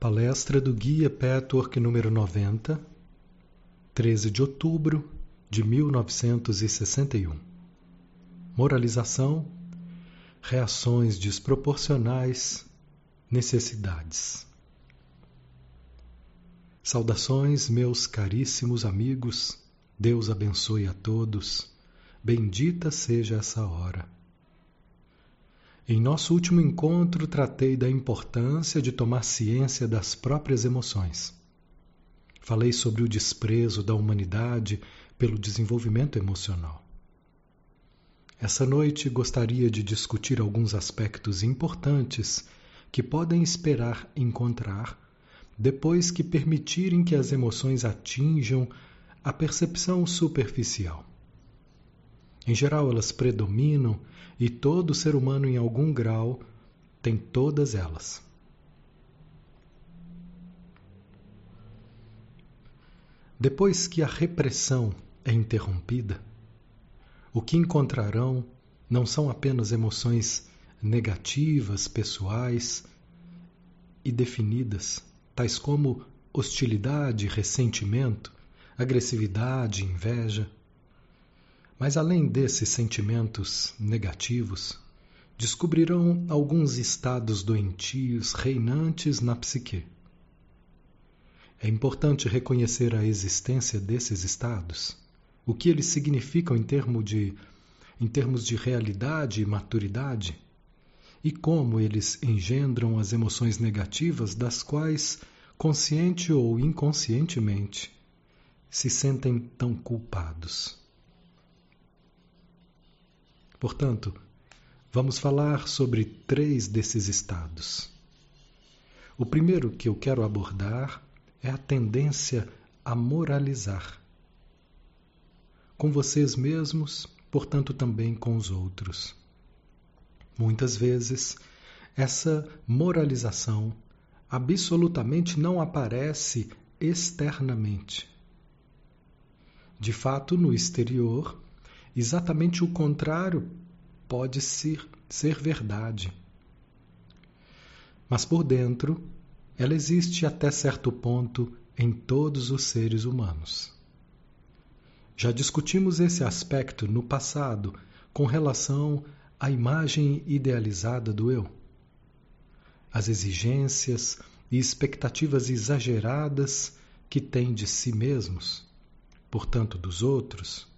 Palestra do Guia Petwork número 90, 13 de outubro de 1961. Moralização, reações desproporcionais, necessidades. Saudações, meus caríssimos amigos, Deus abençoe a todos, bendita seja essa hora. Em nosso último encontro, tratei da importância de tomar ciência das próprias emoções. Falei sobre o desprezo da humanidade pelo desenvolvimento emocional. Essa noite gostaria de discutir alguns aspectos importantes que podem esperar encontrar depois que permitirem que as emoções atinjam a percepção superficial. Em geral, elas predominam e todo ser humano, em algum grau, tem todas elas. Depois que a repressão é interrompida, o que encontrarão não são apenas emoções negativas, pessoais e definidas, tais como hostilidade, ressentimento, agressividade, inveja. Mas além desses sentimentos negativos, descobrirão alguns estados doentios reinantes na psique. É importante reconhecer a existência desses estados, o que eles significam em, termo de, em termos de realidade e maturidade, e como eles engendram as emoções negativas das quais, consciente ou inconscientemente, se sentem tão culpados. Portanto, vamos falar sobre três desses estados. O primeiro que eu quero abordar é a tendência a moralizar. Com vocês mesmos, portanto, também com os outros. Muitas vezes, essa moralização absolutamente não aparece externamente. De fato, no exterior, Exatamente o contrário pode ser, ser verdade. Mas por dentro, ela existe até certo ponto em todos os seres humanos. Já discutimos esse aspecto no passado com relação à imagem idealizada do eu. As exigências e expectativas exageradas que têm de si mesmos, portanto dos outros,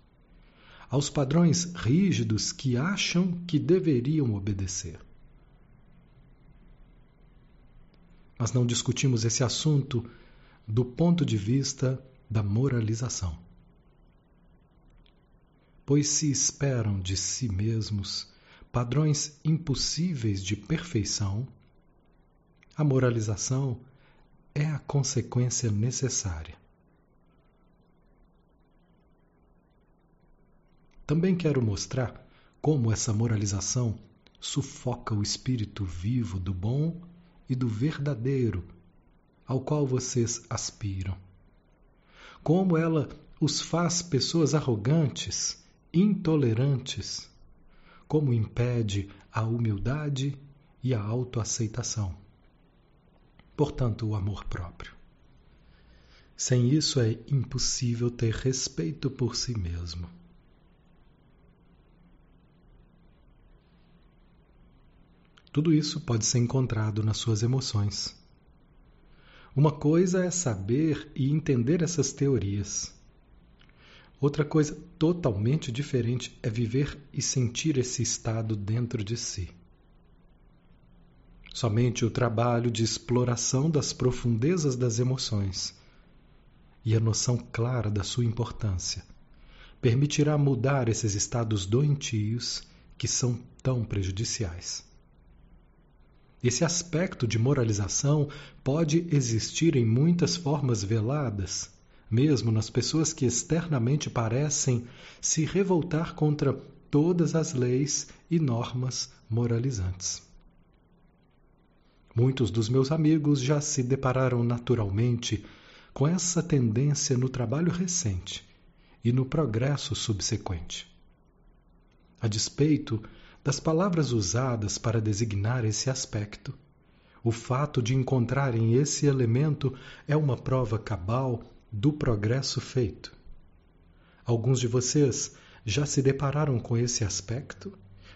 aos padrões rígidos que acham que deveriam obedecer. Mas não discutimos esse assunto do ponto de vista da moralização. Pois se esperam de si mesmos padrões impossíveis de perfeição, a moralização é a consequência necessária. Também quero mostrar como essa moralização sufoca o espírito vivo do bom e do verdadeiro ao qual vocês aspiram. Como ela os faz pessoas arrogantes, intolerantes, como impede a humildade e a autoaceitação. Portanto, o amor próprio. Sem isso é impossível ter respeito por si mesmo. Tudo isso pode ser encontrado nas suas emoções. Uma coisa é saber e entender essas teorias. Outra coisa totalmente diferente é viver e sentir esse estado dentro de si. Somente o trabalho de exploração das profundezas das emoções e a noção clara da sua importância permitirá mudar esses estados doentios que são tão prejudiciais. Esse aspecto de moralização pode existir em muitas formas veladas, mesmo nas pessoas que externamente parecem se revoltar contra todas as leis e normas moralizantes. Muitos dos meus amigos já se depararam naturalmente com essa tendência no trabalho recente e no progresso subsequente. A despeito das palavras usadas para designar esse aspecto, O fato de encontrarem esse elemento é uma prova cabal do progresso feito. Alguns de vocês já se depararam com esse aspecto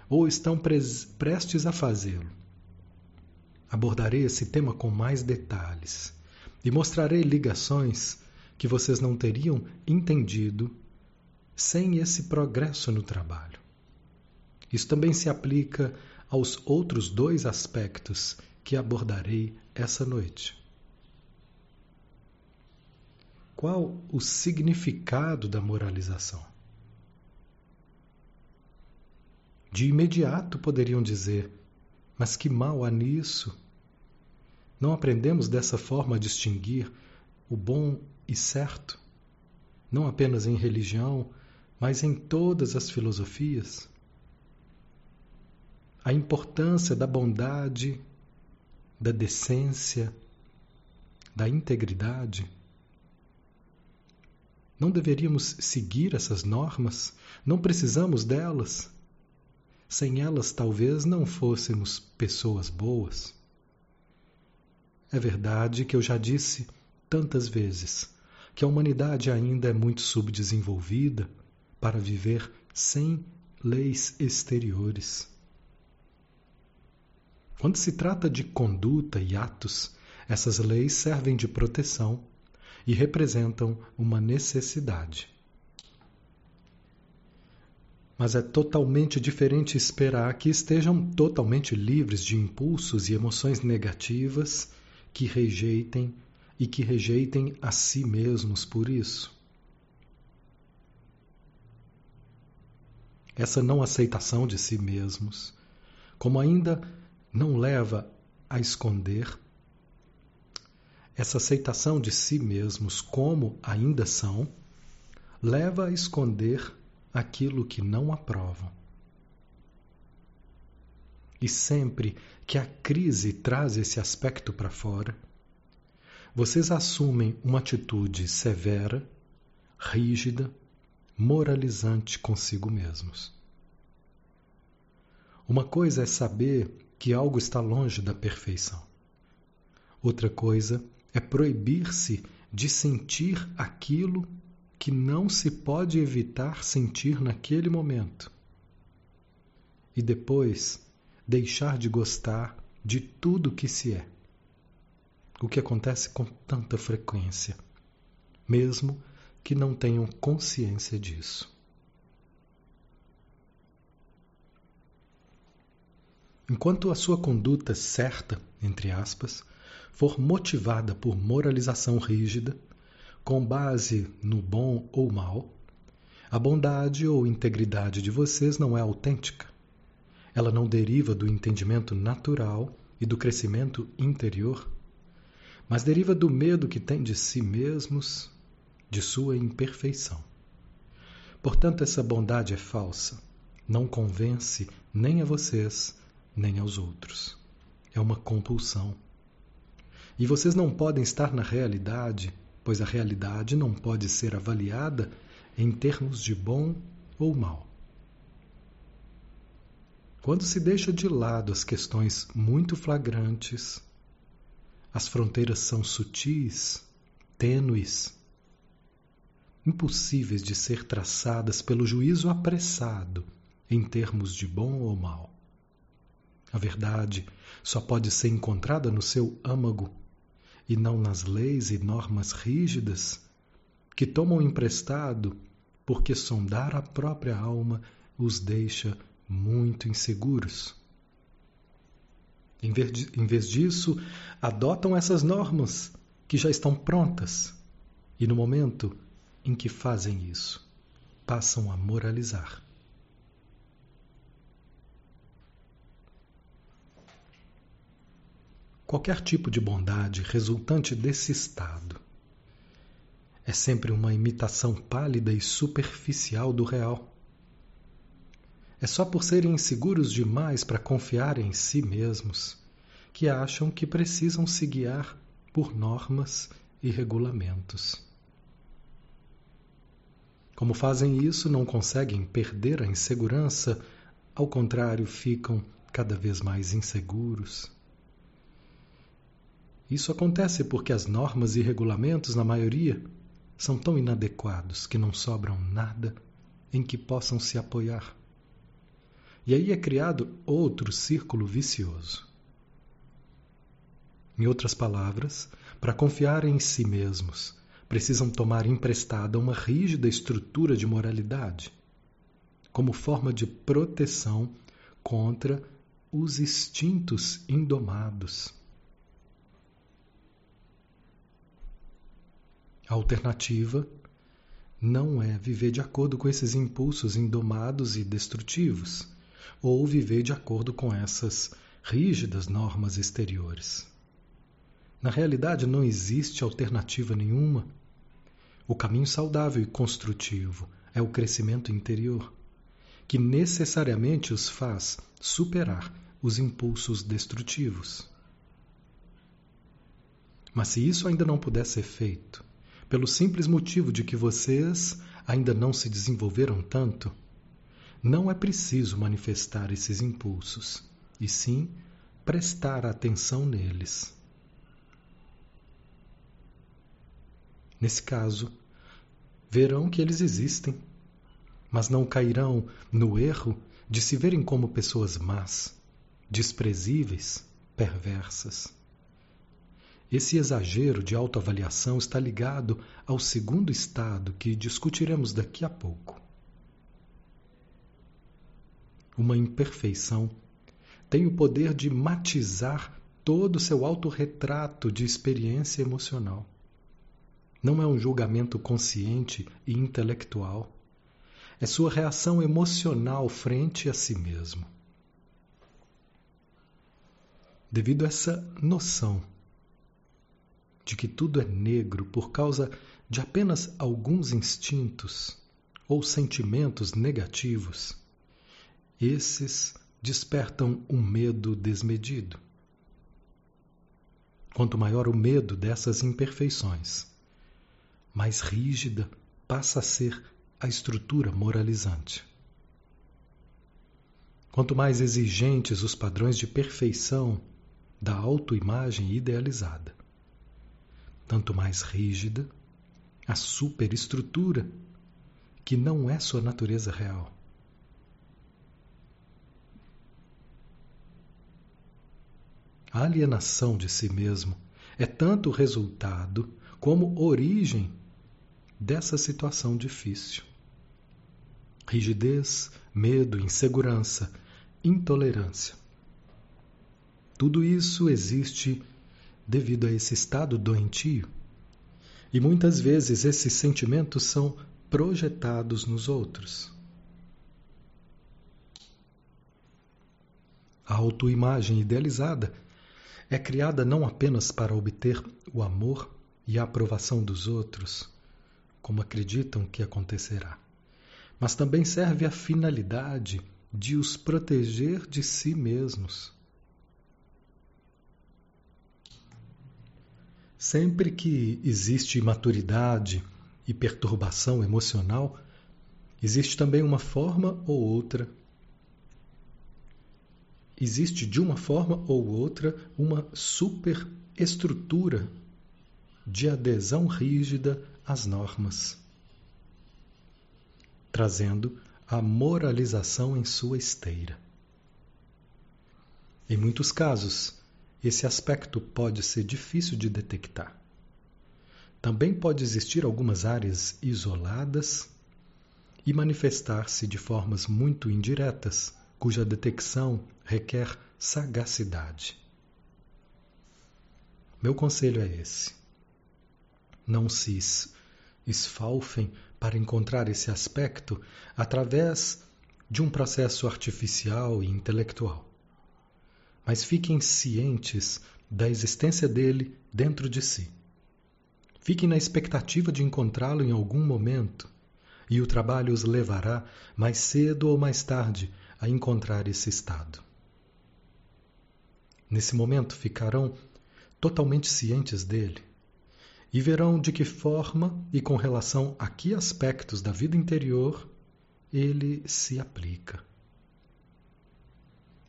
ou estão prestes a fazê-lo. Abordarei esse tema com mais detalhes e mostrarei ligações que vocês não teriam entendido sem esse progresso no trabalho. Isso também se aplica aos outros dois aspectos que abordarei essa noite. Qual o significado da moralização? De imediato poderiam dizer: mas que mal há nisso? Não aprendemos dessa forma a distinguir o bom e certo, não apenas em religião, mas em todas as filosofias? A importância da bondade, da decência, da integridade. Não deveríamos seguir essas normas? Não precisamos delas? Sem elas, talvez não fôssemos pessoas boas. É verdade que eu já disse tantas vezes que a humanidade ainda é muito subdesenvolvida para viver sem leis exteriores. Quando se trata de conduta e atos, essas leis servem de proteção e representam uma necessidade. Mas é totalmente diferente esperar que estejam totalmente livres de impulsos e emoções negativas que rejeitem e que rejeitem a si mesmos por isso. Essa não aceitação de si mesmos, como ainda não leva a esconder, essa aceitação de si mesmos como ainda são, leva a esconder aquilo que não aprovam. E sempre que a crise traz esse aspecto para fora, vocês assumem uma atitude severa, rígida, moralizante consigo mesmos. Uma coisa é saber que algo está longe da perfeição. Outra coisa é proibir-se de sentir aquilo que não se pode evitar sentir naquele momento. E depois deixar de gostar de tudo que se é o que acontece com tanta frequência, mesmo que não tenham consciência disso. Enquanto a sua conduta certa, entre aspas, for motivada por moralização rígida, com base no bom ou mal, a bondade ou integridade de vocês não é autêntica. Ela não deriva do entendimento natural e do crescimento interior mas deriva do medo que tem de si mesmos, de sua imperfeição. Portanto, essa bondade é falsa, não convence nem a vocês, nem aos outros. É uma compulsão. E vocês não podem estar na realidade, pois a realidade não pode ser avaliada em termos de bom ou mal. Quando se deixa de lado as questões muito flagrantes, as fronteiras são sutis, tênues, impossíveis de ser traçadas pelo juízo apressado em termos de bom ou mal. A verdade só pode ser encontrada no seu âmago e não nas leis e normas rígidas que tomam emprestado porque sondar a própria alma os deixa muito inseguros. Em vez, disso, adotam essas normas que já estão prontas e, no momento em que fazem isso, passam a moralizar. Qualquer tipo de bondade resultante desse estado é sempre uma imitação pálida e superficial do real. É só por serem inseguros demais para confiar em si mesmos que acham que precisam se guiar por normas e regulamentos. Como fazem isso, não conseguem perder a insegurança, ao contrário, ficam cada vez mais inseguros. Isso acontece porque as normas e regulamentos, na maioria, são tão inadequados que não sobram nada em que possam se apoiar. E aí é criado outro círculo vicioso. Em outras palavras, para confiar em si mesmos, precisam tomar emprestada uma rígida estrutura de moralidade, como forma de proteção contra os instintos indomados. A alternativa não é viver de acordo com esses impulsos indomados e destrutivos, ou viver de acordo com essas rígidas normas exteriores. Na realidade, não existe alternativa nenhuma. O caminho saudável e construtivo é o crescimento interior, que necessariamente os faz superar os impulsos destrutivos. Mas se isso ainda não puder ser feito, pelo simples motivo de que vocês ainda não se desenvolveram tanto, não é preciso manifestar esses impulsos, e sim prestar atenção neles. Nesse caso, verão que eles existem, mas não cairão no erro de se verem como pessoas más, desprezíveis, perversas. Esse exagero de autoavaliação está ligado ao segundo estado que discutiremos daqui a pouco. Uma imperfeição tem o poder de matizar todo o seu autorretrato de experiência emocional. Não é um julgamento consciente e intelectual. É sua reação emocional frente a si mesmo. Devido a essa noção de que tudo é negro por causa de apenas alguns instintos ou sentimentos negativos, esses despertam um medo desmedido. Quanto maior o medo dessas imperfeições, mais rígida passa a ser a estrutura moralizante. Quanto mais exigentes os padrões de perfeição da autoimagem idealizada, tanto mais rígida a superestrutura que não é sua natureza real. A alienação de si mesmo é tanto resultado como origem dessa situação difícil. Rigidez, medo, insegurança, intolerância. Tudo isso existe devido a esse estado doentio. E muitas vezes esses sentimentos são projetados nos outros. A autoimagem idealizada é criada não apenas para obter o amor e a aprovação dos outros, como acreditam que acontecerá, mas também serve à finalidade de os proteger de si mesmos. Sempre que existe imaturidade e perturbação emocional, existe também uma forma ou outra. Existe de uma forma ou outra uma superestrutura de adesão rígida às normas, trazendo a moralização em sua esteira. Em muitos casos, esse aspecto pode ser difícil de detectar. Também pode existir algumas áreas isoladas e manifestar-se de formas muito indiretas, cuja detecção requer sagacidade. Meu conselho é esse. Não se esfalfem para encontrar esse aspecto através de um processo artificial e intelectual mas fiquem cientes da existência dele dentro de si. Fiquem na expectativa de encontrá-lo em algum momento, e o trabalho os levará, mais cedo ou mais tarde, a encontrar esse estado. Nesse momento ficarão totalmente cientes dele e verão de que forma e com relação a que aspectos da vida interior ele se aplica.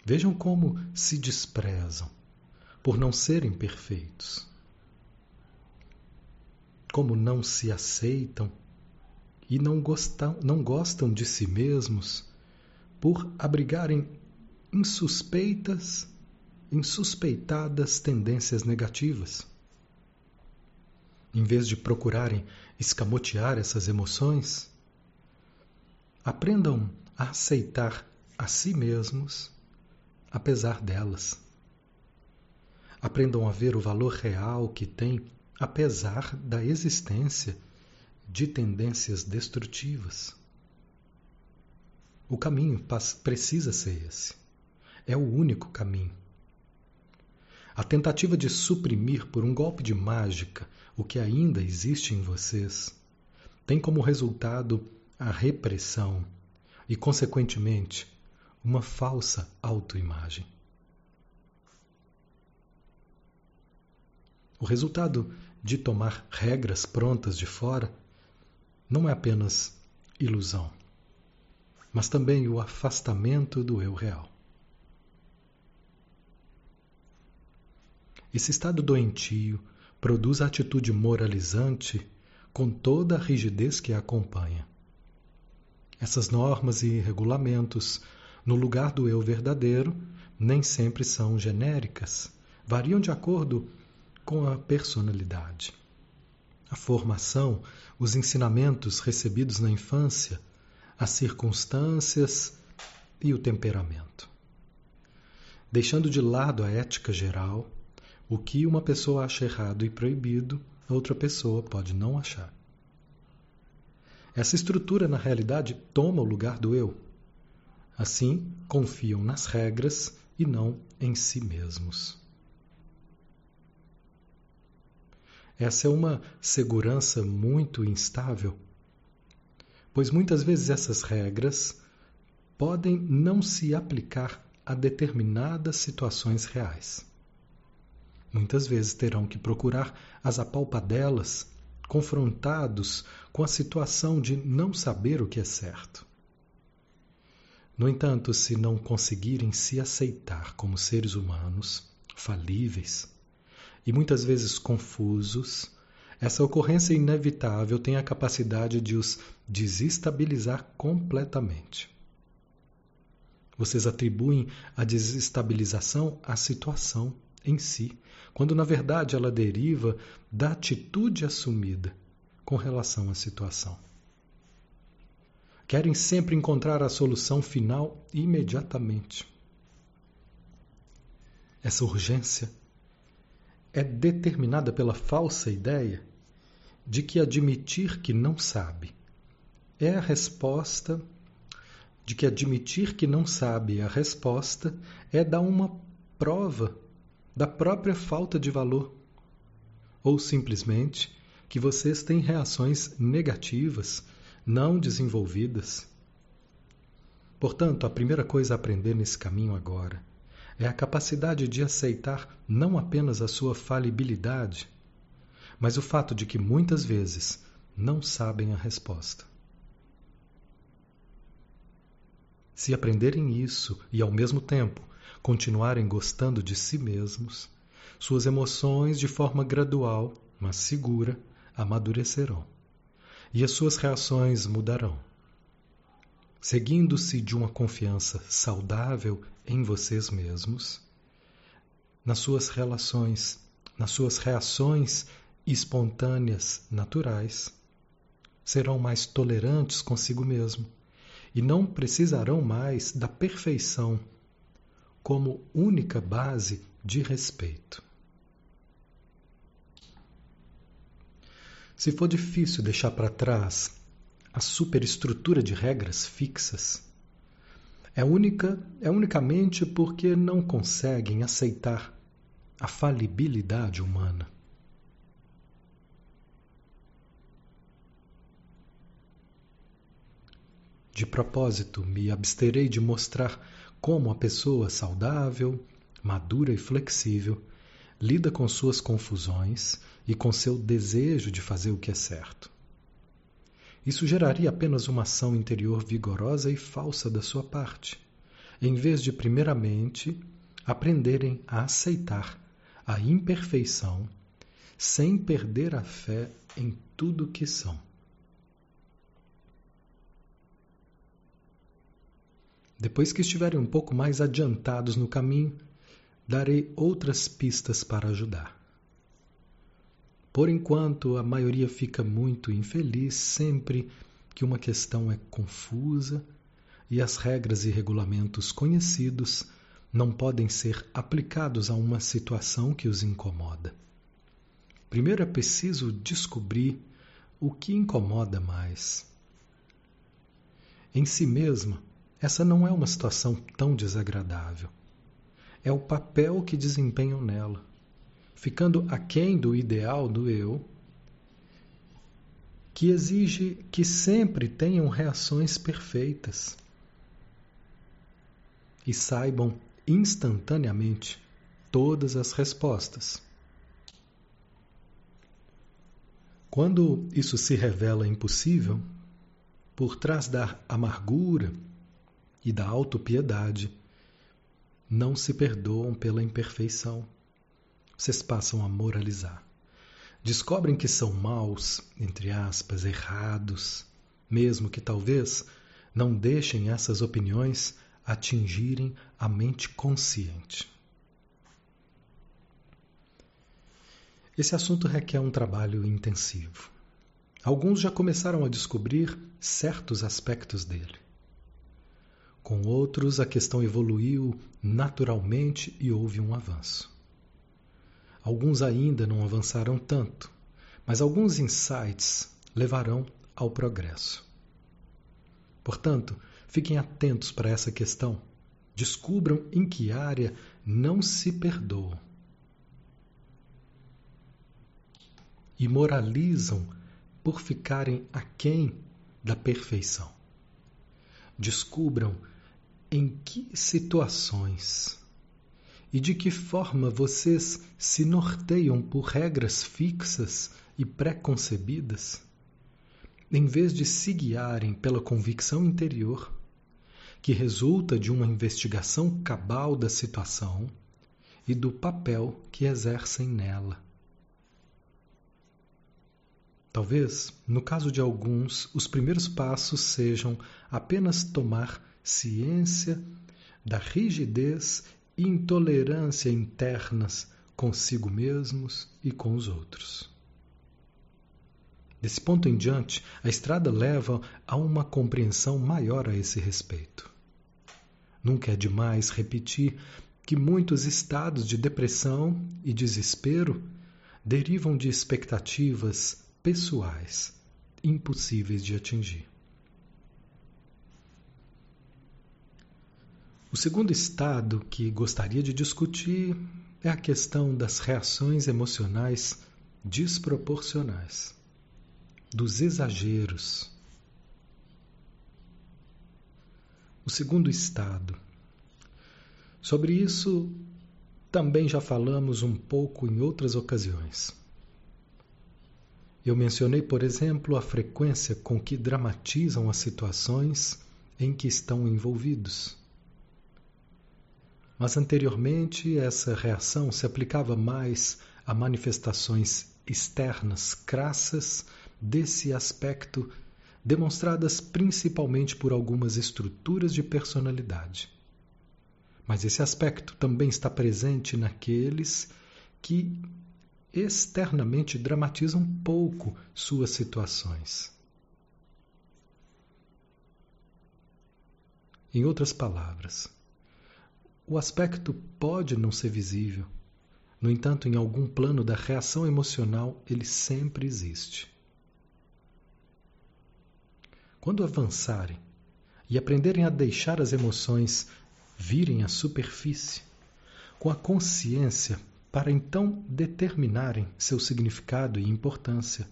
Vejam como se desprezam, por não serem perfeitos. Como não se aceitam e não gostam, não gostam de si mesmos por abrigarem insuspeitas, insuspeitadas tendências negativas. Em vez de procurarem escamotear essas emoções, aprendam a aceitar a si mesmos apesar delas. Aprendam a ver o valor real que têm apesar da existência de tendências destrutivas. O caminho precisa ser esse. É o único caminho. A tentativa de suprimir por um golpe de mágica o que ainda existe em vocês tem como resultado a repressão e, consequentemente, uma falsa autoimagem. O resultado de tomar regras prontas de fora não é apenas ilusão, mas também o afastamento do eu real. Esse estado doentio produz a atitude moralizante com toda a rigidez que a acompanha. Essas normas e regulamentos, no lugar do eu verdadeiro, nem sempre são genéricas, variam de acordo com a personalidade. A formação, os ensinamentos recebidos na infância, as circunstâncias e o temperamento. Deixando de lado a ética geral, o que uma pessoa acha errado e proibido, outra pessoa pode não achar. Essa estrutura, na realidade, toma o lugar do eu. Assim, confiam nas regras e não em si mesmos. Essa é uma segurança muito instável, pois muitas vezes essas regras podem não se aplicar a determinadas situações reais. Muitas vezes terão que procurar as apalpadelas, confrontados com a situação de não saber o que é certo. No entanto, se não conseguirem se aceitar como seres humanos, falíveis e muitas vezes confusos, essa ocorrência inevitável tem a capacidade de os desestabilizar completamente. Vocês atribuem a desestabilização à situação em si, quando na verdade ela deriva da atitude assumida com relação à situação. Querem sempre encontrar a solução final imediatamente. Essa urgência é determinada pela falsa ideia de que admitir que não sabe é a resposta, de que admitir que não sabe a resposta é dar uma prova da própria falta de valor, ou simplesmente que vocês têm reações negativas, não desenvolvidas. Portanto, a primeira coisa a aprender nesse caminho agora é a capacidade de aceitar não apenas a sua falibilidade, mas o fato de que muitas vezes não sabem a resposta. Se aprenderem isso e, ao mesmo tempo, continuarem gostando de si mesmos, suas emoções, de forma gradual, mas segura, amadurecerão. E as suas reações mudarão. Seguindo-se de uma confiança saudável em vocês mesmos, nas suas relações, nas suas reações espontâneas naturais, serão mais tolerantes consigo mesmo e não precisarão mais da perfeição como única base de respeito. Se for difícil deixar para trás a superestrutura de regras fixas, é, única, é unicamente porque não conseguem aceitar a falibilidade humana. De propósito, me absterei de mostrar como a pessoa saudável, madura e flexível lida com suas confusões e com seu desejo de fazer o que é certo. Isso geraria apenas uma ação interior vigorosa e falsa da sua parte, em vez de, primeiramente, aprenderem a aceitar a imperfeição sem perder a fé em tudo que são. Depois que estiverem um pouco mais adiantados no caminho, darei outras pistas para ajudar. Por enquanto, a maioria fica muito infeliz sempre que uma questão é confusa e as regras e regulamentos conhecidos não podem ser aplicados a uma situação que os incomoda. Primeiro é preciso descobrir o que incomoda mais. Em si mesma, essa não é uma situação tão desagradável. É o papel que desempenham nela, ficando aquém do ideal do eu, que exige que sempre tenham reações perfeitas e saibam instantaneamente todas as respostas. Quando isso se revela impossível, por trás da amargura e da autopiedade, não se perdoam pela imperfeição. Vocês passam a moralizar. Descobrem que são maus, entre aspas, errados, mesmo que talvez não deixem essas opiniões atingirem a mente consciente. Esse assunto requer um trabalho intensivo. Alguns já começaram a descobrir certos aspectos dele. Com outros, a questão evoluiu naturalmente e houve um avanço. Alguns ainda não avançaram tanto, mas alguns insights levarão ao progresso. Portanto, fiquem atentos para essa questão. Descubram em que área não se perdoam. E moralizam por ficarem aquém da perfeição. Descubram em que situações e de que forma vocês se norteiam por regras fixas e preconcebidas, em vez de se guiarem pela convicção interior, que resulta de uma investigação cabal da situação e do papel que exercem nela. Talvez, no caso de alguns, os primeiros passos sejam apenas tomar ciência da rigidez intolerância internas consigo mesmos e com os outros. Desse ponto em diante, a estrada leva a uma compreensão maior a esse respeito. Nunca é demais repetir que muitos estados de depressão e desespero derivam de expectativas pessoais impossíveis de atingir. O segundo estado que gostaria de discutir é a questão das reações emocionais desproporcionais, dos exageros. O segundo estado. Sobre isso também já falamos um pouco em outras ocasiões. Eu mencionei, por exemplo, a frequência com que dramatizam as situações em que estão envolvidos. Mas anteriormente essa reação se aplicava mais a manifestações externas crassas desse aspecto, demonstradas principalmente por algumas estruturas de personalidade. Mas esse aspecto também está presente naqueles que externamente dramatizam pouco suas situações. Em outras palavras, o aspecto pode não ser visível. No entanto, em algum plano da reação emocional, ele sempre existe. Quando avançarem e aprenderem a deixar as emoções virem à superfície, com a consciência para então determinarem seu significado e importância,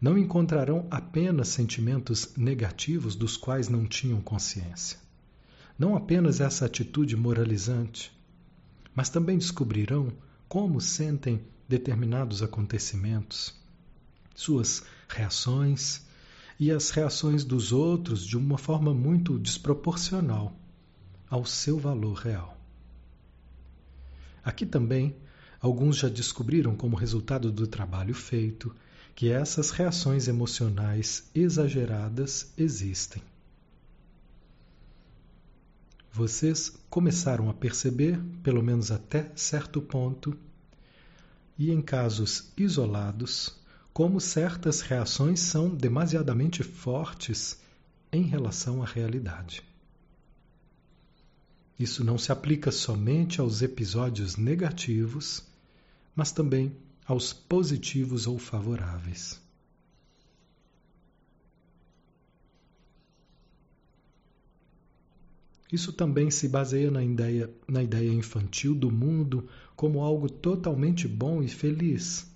não encontrarão apenas sentimentos negativos dos quais não tinham consciência não apenas essa atitude moralizante, mas também descobrirão como sentem determinados acontecimentos, suas reações e as reações dos outros de uma forma muito desproporcional ao seu valor real. Aqui também Alguns já descobriram, como resultado do trabalho feito, que essas reações emocionais exageradas existem. Vocês começaram a perceber, pelo menos até certo ponto, e em casos isolados, como certas reações são demasiadamente fortes em relação à realidade. Isso não se aplica somente aos episódios negativos, mas também aos positivos ou favoráveis. Isso também se baseia na ideia, na ideia infantil do mundo como algo totalmente bom e feliz,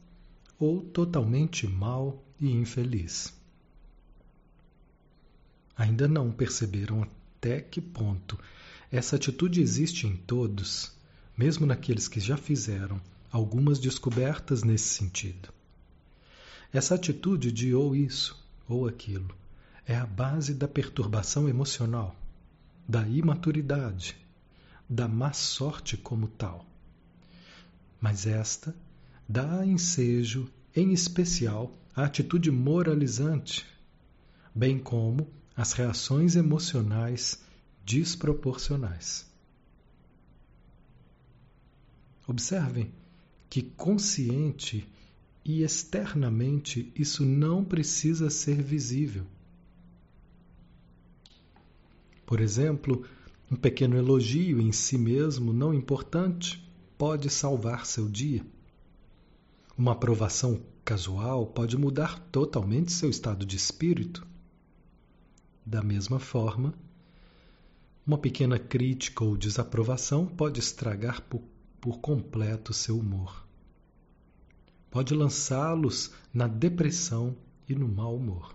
ou totalmente mal e infeliz. Ainda não perceberam até que ponto essa atitude existe em todos, mesmo naqueles que já fizeram algumas descobertas nesse sentido. Essa atitude de ou isso ou aquilo é a base da perturbação emocional da imaturidade, da má sorte como tal. Mas esta dá ensejo, em especial, à atitude moralizante, bem como as reações emocionais desproporcionais. Observem que consciente e externamente isso não precisa ser visível. Por exemplo, um pequeno elogio em si mesmo, não importante, pode salvar seu dia. Uma aprovação casual pode mudar totalmente seu estado de espírito. Da mesma forma, uma pequena crítica ou desaprovação pode estragar por, por completo seu humor. Pode lançá-los na depressão e no mau humor.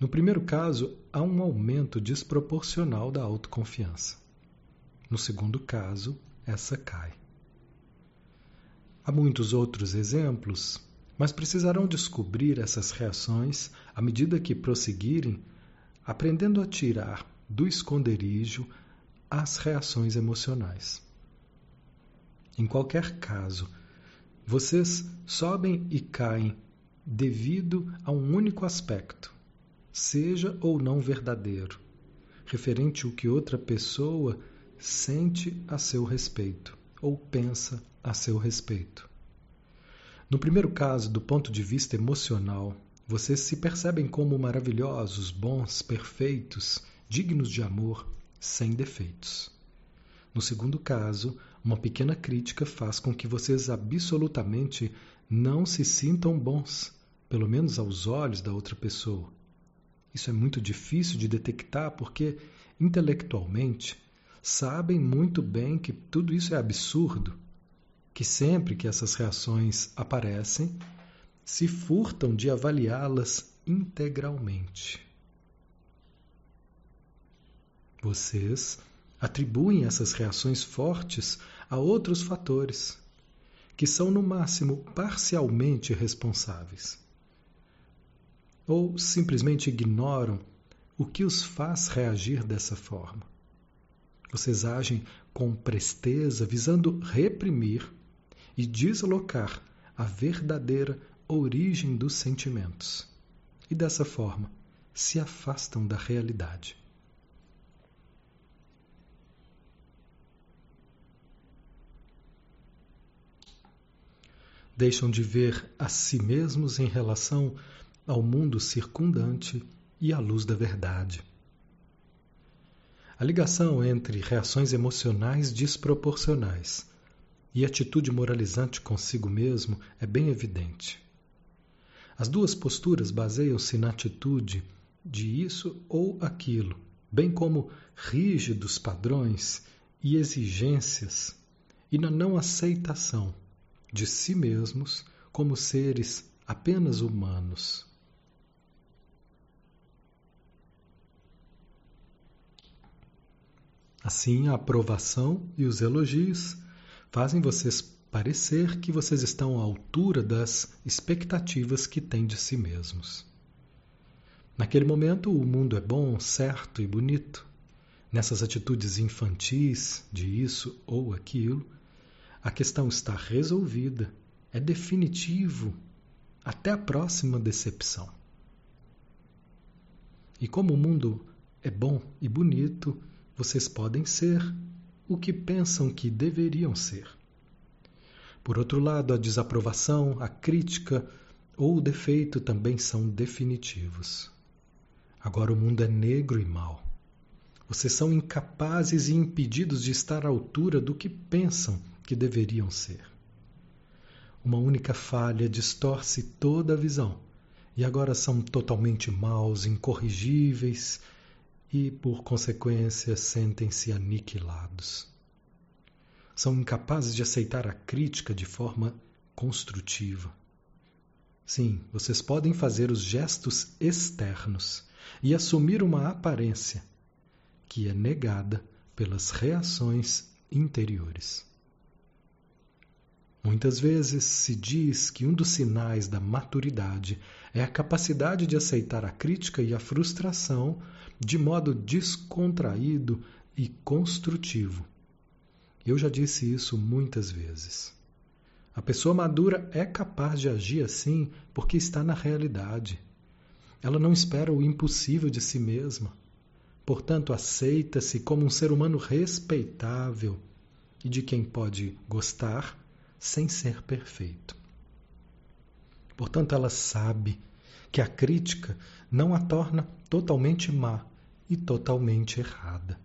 No primeiro caso, há um aumento desproporcional da autoconfiança. No segundo caso, essa cai. Há muitos outros exemplos, mas precisarão descobrir essas reações à medida que prosseguirem, aprendendo a tirar do esconderijo as reações emocionais. Em qualquer caso, vocês sobem e caem devido a um único aspecto seja ou não verdadeiro, referente ao que outra pessoa sente a seu respeito ou pensa a seu respeito. No primeiro caso, do ponto de vista emocional, vocês se percebem como maravilhosos, bons, perfeitos, dignos de amor, sem defeitos. No segundo caso, uma pequena crítica faz com que vocês absolutamente não se sintam bons, pelo menos aos olhos da outra pessoa. Isso é muito difícil de detectar porque, intelectualmente, sabem muito bem que tudo isso é absurdo, que sempre que essas reações aparecem, se furtam de avaliá-las integralmente. Vocês atribuem essas reações fortes a outros fatores, que são no máximo parcialmente responsáveis ou simplesmente ignoram o que os faz reagir dessa forma. Vocês agem com presteza, visando reprimir e deslocar a verdadeira origem dos sentimentos. E dessa forma, se afastam da realidade. Deixam de ver a si mesmos em relação ao mundo circundante e à luz da verdade. A ligação entre reações emocionais desproporcionais e atitude moralizante consigo mesmo é bem evidente. As duas posturas baseiam-se na atitude de isso ou aquilo, bem como rígidos padrões e exigências, e na não aceitação de si mesmos como seres apenas humanos. Assim, a aprovação e os elogios fazem vocês parecer que vocês estão à altura das expectativas que têm de si mesmos. Naquele momento, o mundo é bom, certo e bonito. Nessas atitudes infantis de isso ou aquilo, a questão está resolvida, é definitivo. Até a próxima decepção. E como o mundo é bom e bonito, vocês podem ser o que pensam que deveriam ser. Por outro lado, a desaprovação, a crítica ou o defeito também são definitivos. Agora o mundo é negro e mau. Vocês são incapazes e impedidos de estar à altura do que pensam que deveriam ser. Uma única falha distorce toda a visão e agora são totalmente maus, incorrigíveis e, por consequência, sentem-se aniquilados. São incapazes de aceitar a crítica de forma construtiva. Sim, vocês podem fazer os gestos externos e assumir uma aparência que é negada pelas reações interiores. Muitas vezes se diz que um dos sinais da maturidade é a capacidade de aceitar a crítica e a frustração de modo descontraído e construtivo. Eu já disse isso muitas vezes. A pessoa madura é capaz de agir assim porque está na realidade. Ela não espera o impossível de si mesma. Portanto, aceita-se como um ser humano respeitável e de quem pode gostar sem ser perfeito. Portanto, ela sabe que a crítica não a torna totalmente má e totalmente errada.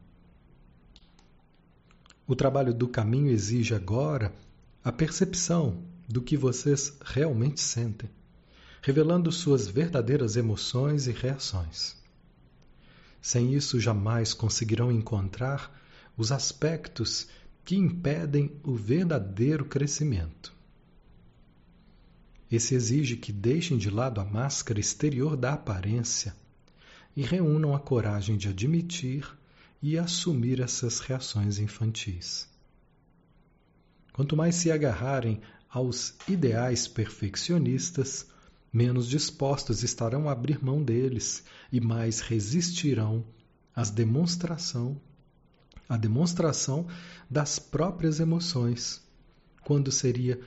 O trabalho do caminho exige agora a percepção do que vocês realmente sentem, revelando suas verdadeiras emoções e reações. Sem isso, jamais conseguirão encontrar os aspectos que impedem o verdadeiro crescimento. Esse exige que deixem de lado a máscara exterior da aparência e reúnam a coragem de admitir e assumir essas reações infantis. Quanto mais se agarrarem aos ideais perfeccionistas, menos dispostos estarão a abrir mão deles e mais resistirão às demonstração, à demonstração das próprias emoções, quando seria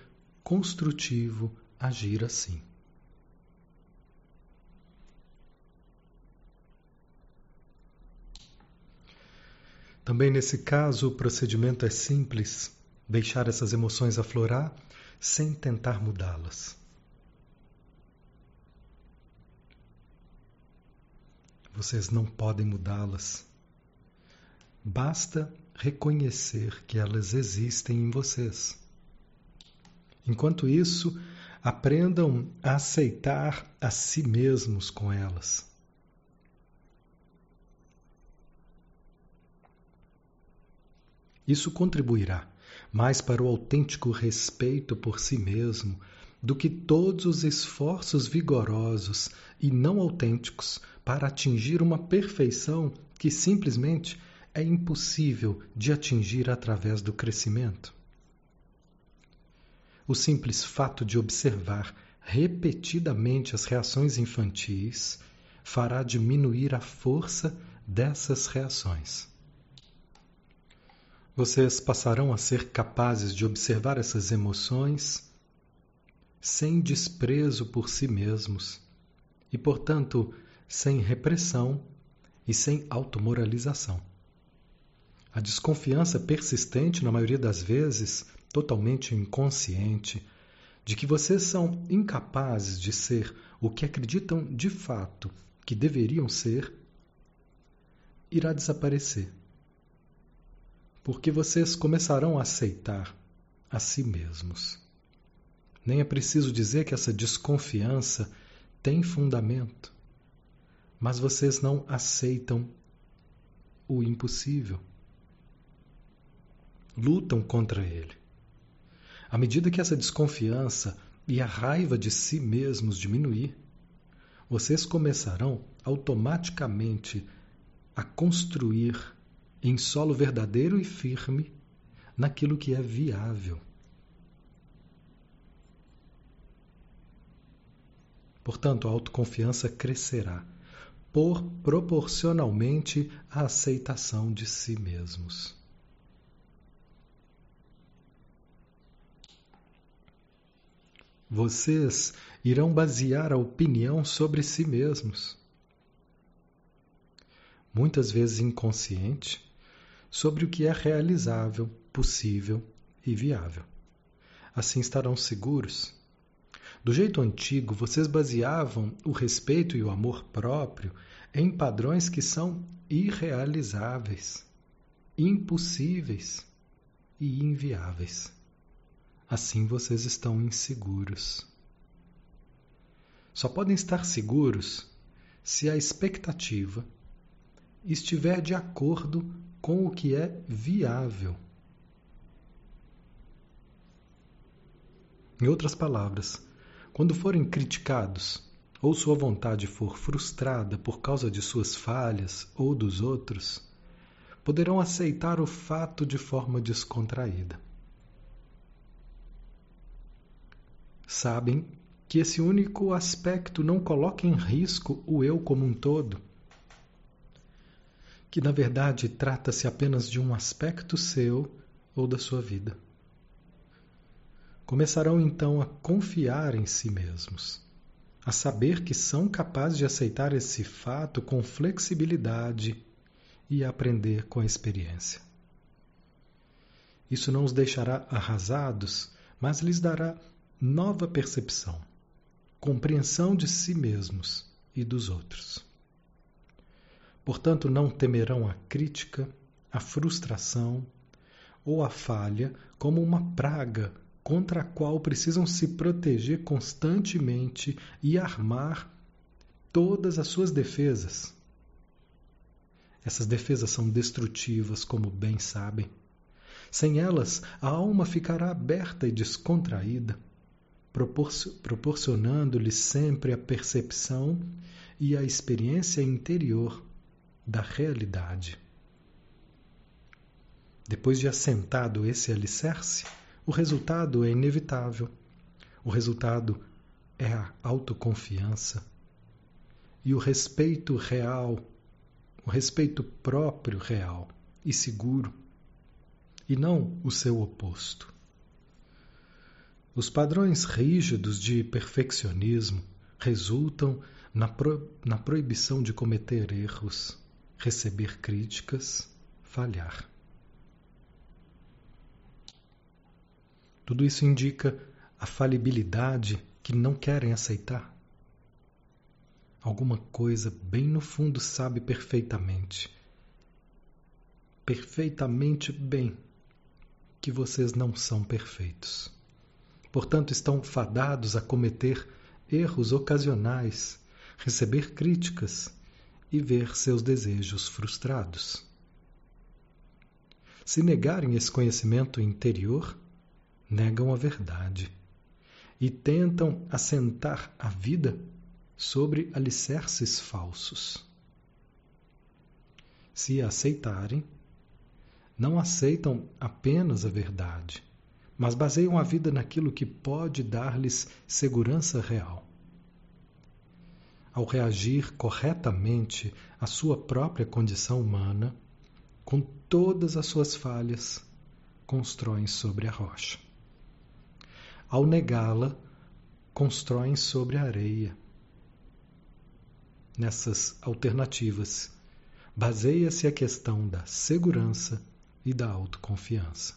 construtivo agir assim. Também nesse caso, o procedimento é simples: deixar essas emoções aflorar sem tentar mudá-las. Vocês não podem mudá-las. Basta reconhecer que elas existem em vocês. Enquanto isso, aprendam a aceitar a si mesmos com elas. Isso contribuirá mais para o autêntico respeito por si mesmo do que todos os esforços vigorosos e não autênticos para atingir uma perfeição que simplesmente é impossível de atingir através do crescimento. O simples fato de observar repetidamente as reações infantis fará diminuir a força dessas reações. Vocês passarão a ser capazes de observar essas emoções sem desprezo por si mesmos e, portanto, sem repressão e sem automoralização. A desconfiança persistente, na maioria das vezes, totalmente inconsciente, de que vocês são incapazes de ser o que acreditam de fato que deveriam ser, irá desaparecer. Porque vocês começarão a aceitar a si mesmos. Nem é preciso dizer que essa desconfiança tem fundamento, mas vocês não aceitam o impossível. Lutam contra ele. À medida que essa desconfiança e a raiva de si mesmos diminuir, vocês começarão automaticamente a construir em solo verdadeiro e firme naquilo que é viável. Portanto, a autoconfiança crescerá por proporcionalmente à aceitação de si mesmos. Vocês irão basear a opinião sobre si mesmos. Muitas vezes inconsciente, sobre o que é realizável, possível e viável. Assim estarão seguros. Do jeito antigo, vocês baseavam o respeito e o amor próprio em padrões que são irrealizáveis, impossíveis e inviáveis. Assim vocês estão inseguros. Só podem estar seguros se a expectativa estiver de acordo com o que é viável. Em outras palavras, quando forem criticados ou sua vontade for frustrada por causa de suas falhas ou dos outros, poderão aceitar o fato de forma descontraída. Sabem que esse único aspecto não coloca em risco o eu como um todo, que na verdade trata-se apenas de um aspecto seu ou da sua vida. Começarão então a confiar em si mesmos a saber que são capazes de aceitar esse fato com flexibilidade e aprender com a experiência. Isso não os deixará arrasados, mas lhes dará nova percepção, compreensão de si mesmos e dos outros. Portanto, não temerão a crítica, a frustração ou a falha como uma praga contra a qual precisam se proteger constantemente e armar todas as suas defesas. Essas defesas são destrutivas, como bem sabem. Sem elas, a alma ficará aberta e descontraída, proporcionando-lhe sempre a percepção e a experiência interior da realidade. Depois de assentado esse alicerce, o resultado é inevitável. O resultado é a autoconfiança e o respeito real, o respeito próprio real e seguro, e não o seu oposto. Os padrões rígidos de perfeccionismo resultam na, pro, na proibição de cometer erros, receber críticas, falhar. Tudo isso indica a falibilidade que não querem aceitar. Alguma coisa bem no fundo sabe perfeitamente, perfeitamente bem, que vocês não são perfeitos. Portanto, estão fadados a cometer erros ocasionais, receber críticas e ver seus desejos frustrados. Se negarem esse conhecimento interior, negam a verdade e tentam assentar a vida sobre alicerces falsos. Se aceitarem, não aceitam apenas a verdade, mas baseiam a vida naquilo que pode dar-lhes segurança real. Ao reagir corretamente à sua própria condição humana, com todas as suas falhas, constroem sobre a rocha ao negá-la, constroem sobre a areia. Nessas alternativas, baseia-se a questão da segurança e da autoconfiança.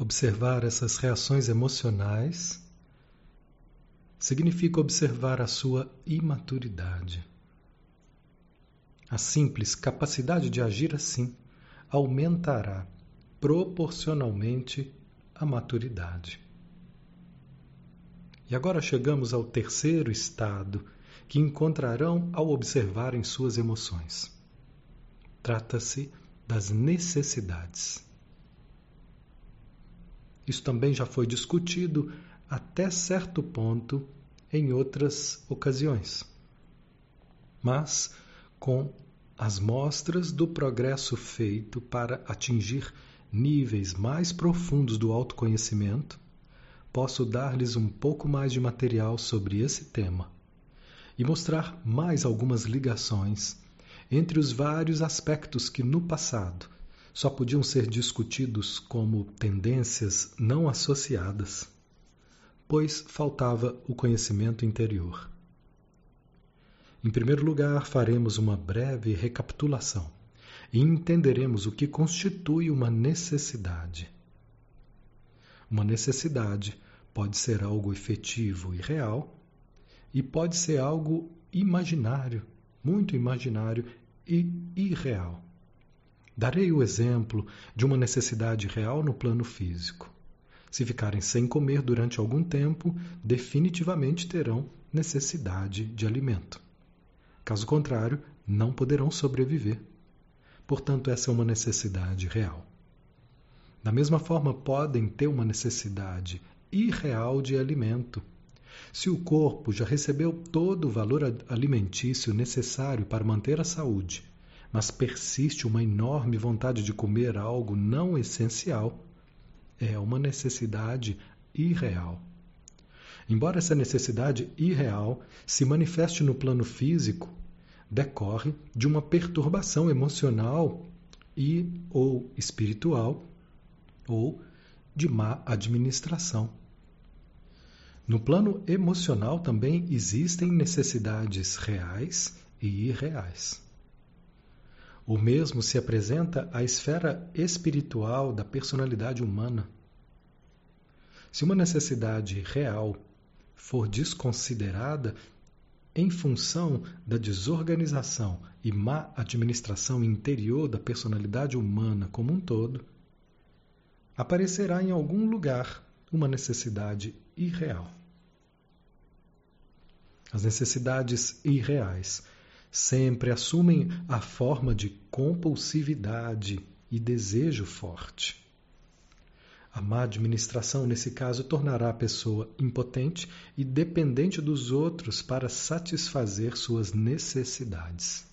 Observar essas reações emocionais significa observar a sua imaturidade. A simples capacidade de agir assim aumentará proporcionalmente à maturidade. E agora chegamos ao terceiro estado que encontrarão ao observarem suas emoções. Trata-se das necessidades. Isso também já foi discutido até certo ponto em outras ocasiões. Mas, com as mostras do progresso feito para atingir níveis mais profundos do autoconhecimento, posso dar-lhes um pouco mais de material sobre esse tema e mostrar mais algumas ligações entre os vários aspectos que no passado só podiam ser discutidos como tendências não associadas, pois faltava o conhecimento interior. Em primeiro lugar, faremos uma breve recapitulação e entenderemos o que constitui uma necessidade. Uma necessidade pode ser algo efetivo e real, e pode ser algo imaginário, muito imaginário e irreal. Darei o exemplo de uma necessidade real no plano físico. Se ficarem sem comer durante algum tempo, definitivamente terão necessidade de alimento. Caso contrário, não poderão sobreviver. Portanto, essa é uma necessidade real. Da mesma forma, podem ter uma necessidade irreal de alimento. Se o corpo já recebeu todo o valor alimentício necessário para manter a saúde, mas persiste uma enorme vontade de comer algo não essencial, é uma necessidade irreal. Embora essa necessidade irreal se manifeste no plano físico, decorre de uma perturbação emocional e ou espiritual ou de má administração. No plano emocional também existem necessidades reais e irreais. O mesmo se apresenta à esfera espiritual da personalidade humana. Se uma necessidade real for desconsiderada em função da desorganização e má administração interior da personalidade humana como um todo, aparecerá em algum lugar uma necessidade irreal. As necessidades irreais sempre assumem a forma de compulsividade e desejo forte. A má administração, nesse caso, tornará a pessoa impotente e dependente dos outros para satisfazer suas necessidades.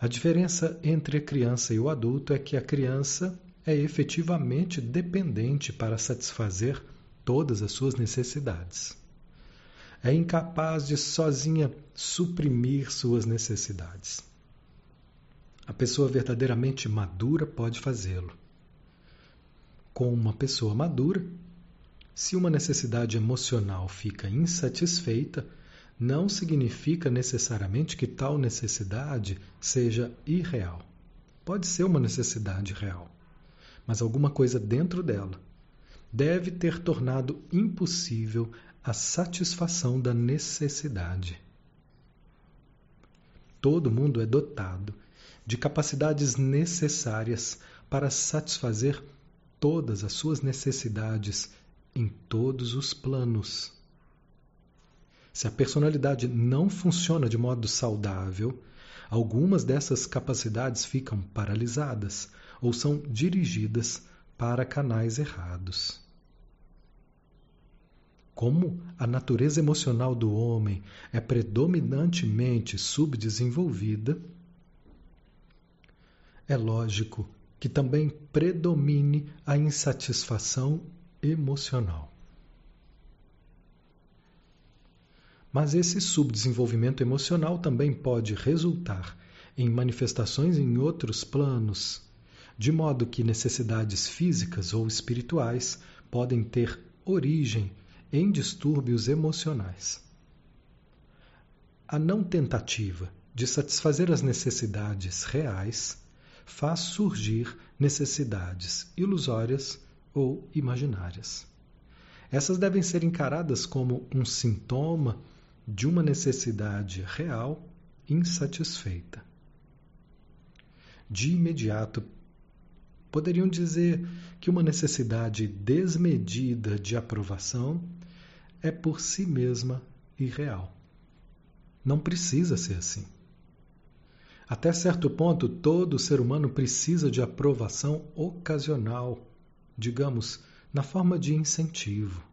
A diferença entre a criança e o adulto é que a criança é efetivamente dependente para satisfazer todas as suas necessidades. É incapaz de sozinha suprimir suas necessidades. A pessoa verdadeiramente madura pode fazê-lo. Com uma pessoa madura, se uma necessidade emocional fica insatisfeita, não significa necessariamente que tal necessidade seja irreal. Pode ser uma necessidade real, mas alguma coisa dentro dela deve ter tornado impossível a satisfação da necessidade. Todo mundo é dotado de capacidades necessárias para satisfazer todas as suas necessidades em todos os planos. Se a personalidade não funciona de modo saudável, algumas dessas capacidades ficam paralisadas ou são dirigidas para canais errados. Como a natureza emocional do homem é predominantemente subdesenvolvida, é lógico que também predomine a insatisfação emocional. Mas esse subdesenvolvimento emocional também pode resultar em manifestações em outros planos, de modo que necessidades físicas ou espirituais podem ter origem em distúrbios emocionais. A não tentativa de satisfazer as necessidades reais faz surgir necessidades ilusórias ou imaginárias. Essas devem ser encaradas como um sintoma de uma necessidade real insatisfeita. De imediato, poderiam dizer que uma necessidade desmedida de aprovação é por si mesma irreal. Não precisa ser assim. Até certo ponto, todo ser humano precisa de aprovação ocasional, digamos, na forma de incentivo.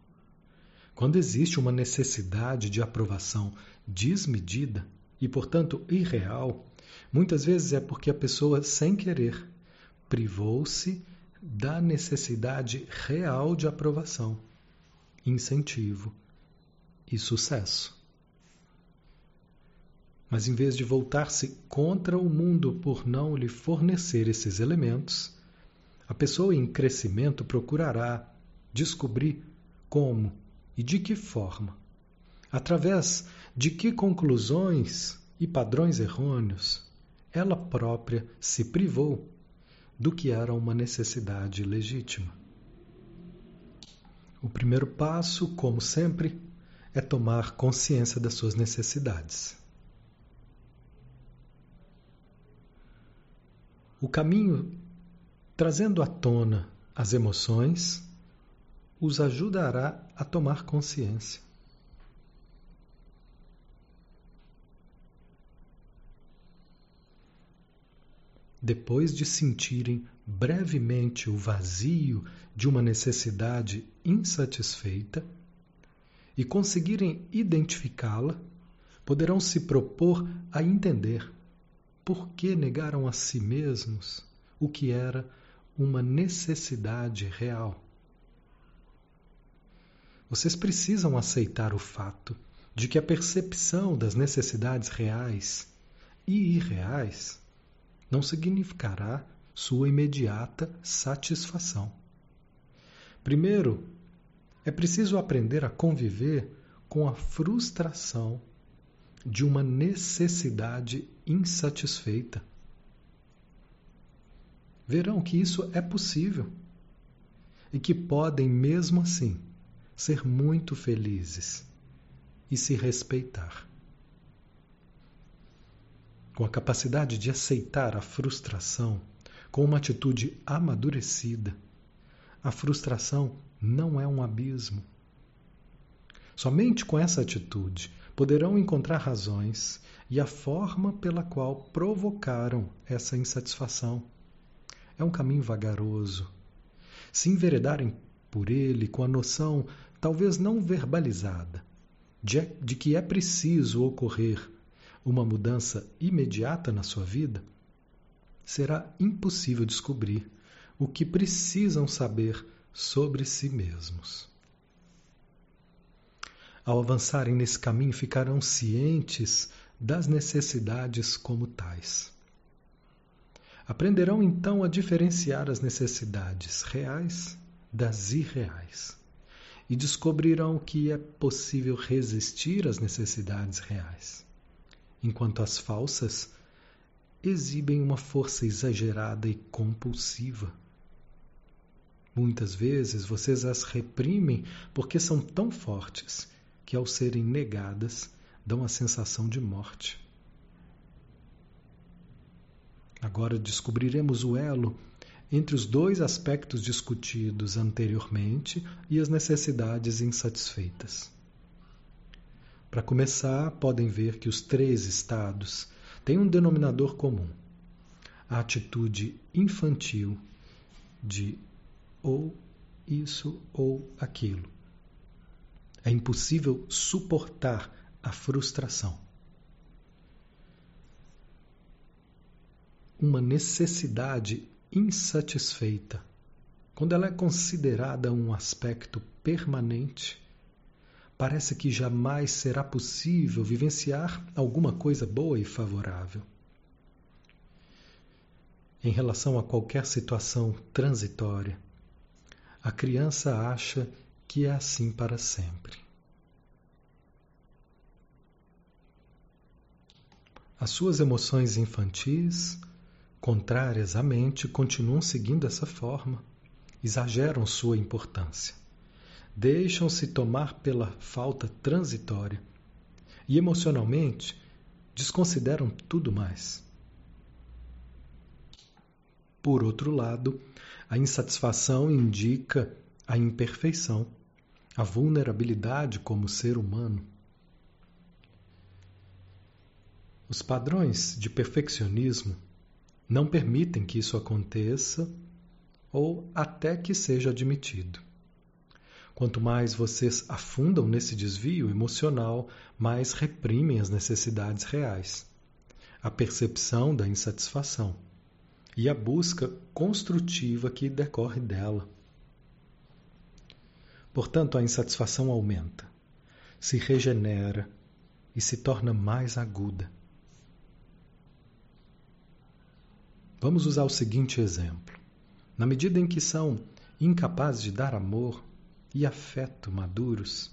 Quando existe uma necessidade de aprovação desmedida e, portanto, irreal, muitas vezes é porque a pessoa, sem querer, privou-se da necessidade real de aprovação, incentivo e sucesso. Mas em vez de voltar-se contra o mundo por não lhe fornecer esses elementos, a pessoa em crescimento procurará descobrir como e de que forma, através de que conclusões e padrões errôneos ela própria se privou do que era uma necessidade legítima. O primeiro passo, como sempre, é tomar consciência das suas necessidades. O caminho, trazendo à tona as emoções, os ajudará a tomar consciência. depois de sentirem brevemente o vazio de uma necessidade insatisfeita e conseguirem identificá-la, poderão se propor a entender por que negaram a si mesmos o que era uma necessidade real. Vocês precisam aceitar o fato de que a percepção das necessidades reais e irreais não significará sua imediata satisfação. Primeiro, é preciso aprender a conviver com a frustração de uma necessidade insatisfeita. Verão que isso é possível e que podem, mesmo assim, ser muito felizes e se respeitar com a capacidade de aceitar a frustração com uma atitude amadurecida, a frustração não é um abismo. Somente com essa atitude poderão encontrar razões e a forma pela qual provocaram essa insatisfação. É um caminho vagaroso. Se enveredarem por ele com a noção, talvez não verbalizada, de, que é preciso ocorrer uma mudança imediata na sua vida, será impossível descobrir o que precisam saber sobre si mesmos. Ao avançarem nesse caminho, ficarão cientes das necessidades como tais. Aprenderão então a diferenciar as necessidades reais das irreais e descobrirão que é possível resistir às necessidades reais enquanto as falsas exibem uma força exagerada e compulsiva. Muitas vezes vocês as reprimem porque são tão fortes que, ao serem negadas, dão a sensação de morte. Agora descobriremos o elo entre os dois aspectos discutidos anteriormente e as necessidades insatisfeitas. Para começar, podem ver que os três estados têm um denominador comum: a atitude infantil de ou isso ou aquilo. É impossível suportar a frustração. Uma necessidade insatisfeita, quando ela é considerada um aspecto permanente, parece que jamais será possível vivenciar alguma coisa boa e favorável. Em relação a qualquer situação transitória, a criança acha que é assim para sempre. As suas emoções infantis, contrárias à mente, continuam seguindo essa forma, exageram sua importância deixam-se tomar pela falta transitória e emocionalmente desconsideram tudo mais. Por outro lado, a insatisfação indica a imperfeição, a vulnerabilidade como ser humano. Os padrões de perfeccionismo não permitem que isso aconteça ou até que seja admitido. Quanto mais vocês afundam nesse desvio emocional, mais reprimem as necessidades reais, a percepção da insatisfação e a busca construtiva que decorre dela. Portanto, a insatisfação aumenta, se regenera e se torna mais aguda. Vamos usar o seguinte exemplo. Na medida em que são incapazes de dar amor e afeto maduros,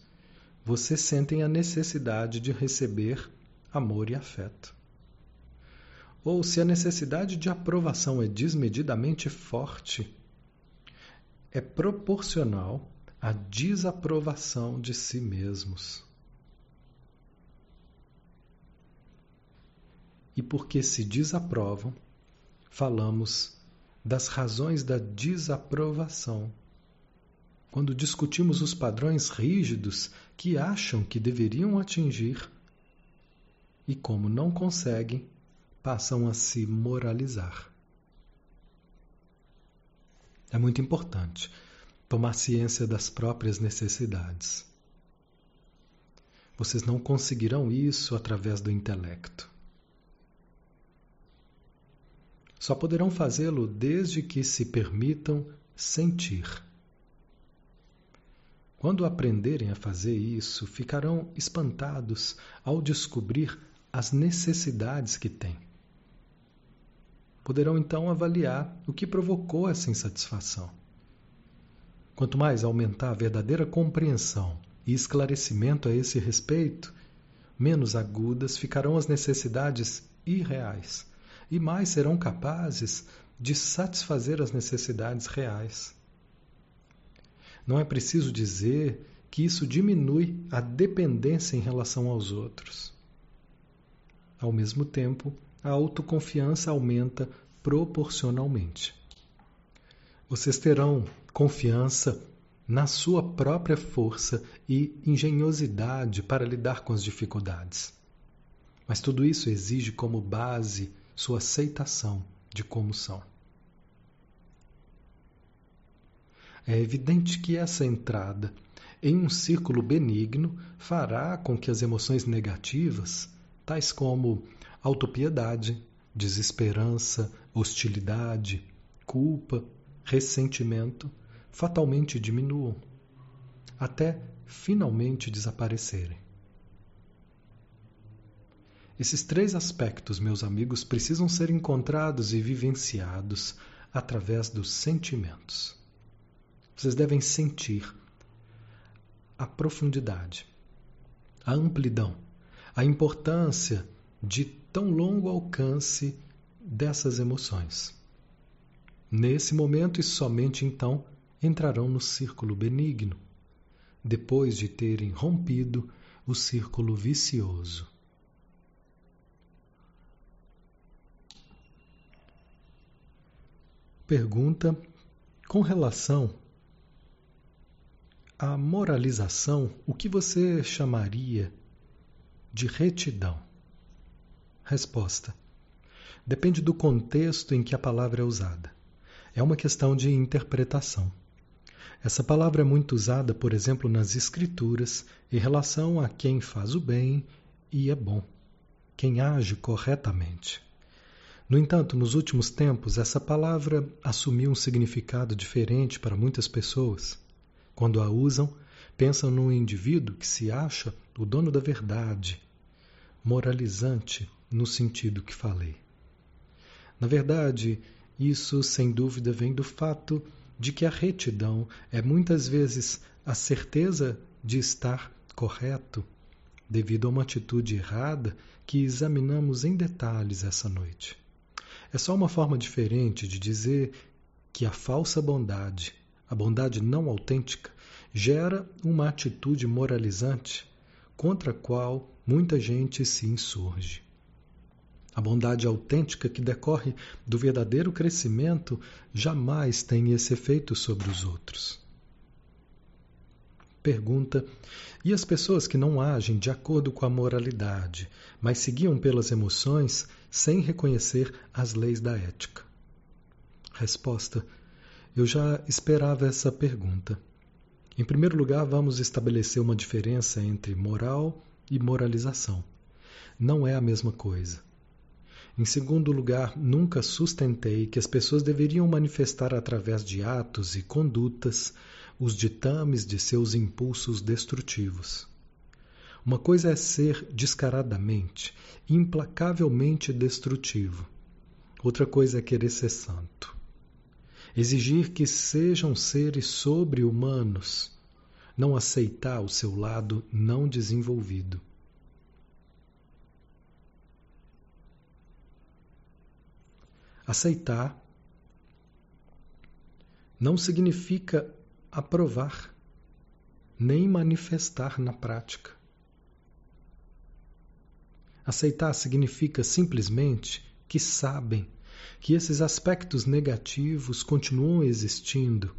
vocês sentem a necessidade de receber amor e afeto. Ou se a necessidade de aprovação é desmedidamente forte, é proporcional à desaprovação de si mesmos. E porque se desaprovam, falamos das razões da desaprovação. Quando discutimos os padrões rígidos que acham que deveriam atingir e, como não conseguem, passam a se moralizar. É muito importante tomar ciência das próprias necessidades. Vocês não conseguirão isso através do intelecto. Só poderão fazê-lo desde que se permitam sentir. Quando aprenderem a fazer isso, ficarão espantados ao descobrir as necessidades que têm. Poderão então avaliar o que provocou essa insatisfação. Quanto mais aumentar a verdadeira compreensão e esclarecimento a esse respeito, menos agudas ficarão as necessidades irreais e mais serão capazes de satisfazer as necessidades reais. Não é preciso dizer que isso diminui a dependência em relação aos outros. Ao mesmo tempo, a autoconfiança aumenta proporcionalmente. Vocês terão confiança na sua própria força e engenhosidade para lidar com as dificuldades. Mas tudo isso exige como base sua aceitação de como são. É evidente que essa entrada em um círculo benigno fará com que as emoções negativas, tais como autopiedade, desesperança, hostilidade, culpa, ressentimento, fatalmente diminuam, até finalmente desaparecerem. Esses três aspectos, meus amigos, precisam ser encontrados e vivenciados através dos sentimentos. Vocês devem sentir a profundidade, a amplidão, a importância de tão longo alcance dessas emoções. Nesse momento e somente então entrarão no círculo benigno, depois de terem rompido o círculo vicioso. pergunta com relação à moralização, o que você chamaria de retidão? Resposta: Depende do contexto em que a palavra é usada. É uma questão de interpretação. Essa palavra é muito usada, por exemplo, nas Escrituras em relação a quem faz o bem e é bom, quem age corretamente. No entanto, nos últimos tempos, essa palavra assumiu um significado diferente para muitas pessoas. Quando a usam, pensam num indivíduo que se acha o dono da verdade, moralizante no sentido que falei. Na verdade, isso sem dúvida vem do fato de que a retidão é muitas vezes a certeza de estar correto devido a uma atitude errada que examinamos em detalhes essa noite. É só uma forma diferente de dizer que a falsa bondade, a bondade não autêntica, gera uma atitude moralizante contra a qual muita gente se insurge. A bondade autêntica que decorre do verdadeiro crescimento jamais tem esse efeito sobre os outros. Pergunta: e as pessoas que não agem de acordo com a moralidade, mas seguiam pelas emoções, sem reconhecer as leis da ética? Resposta: Eu já esperava essa pergunta. Em primeiro lugar, vamos estabelecer uma diferença entre moral e moralização. Não é a mesma coisa. Em segundo lugar, nunca sustentei que as pessoas deveriam manifestar através de atos e condutas os ditames de seus impulsos destrutivos. Uma coisa é ser descaradamente, implacavelmente destrutivo. Outra coisa é querer ser santo. Exigir que sejam seres sobre-humanos, não aceitar o seu lado não desenvolvido. Aceitar não significa aprovar, nem manifestar na prática. Aceitar significa simplesmente que sabem que esses aspectos negativos continuam existindo,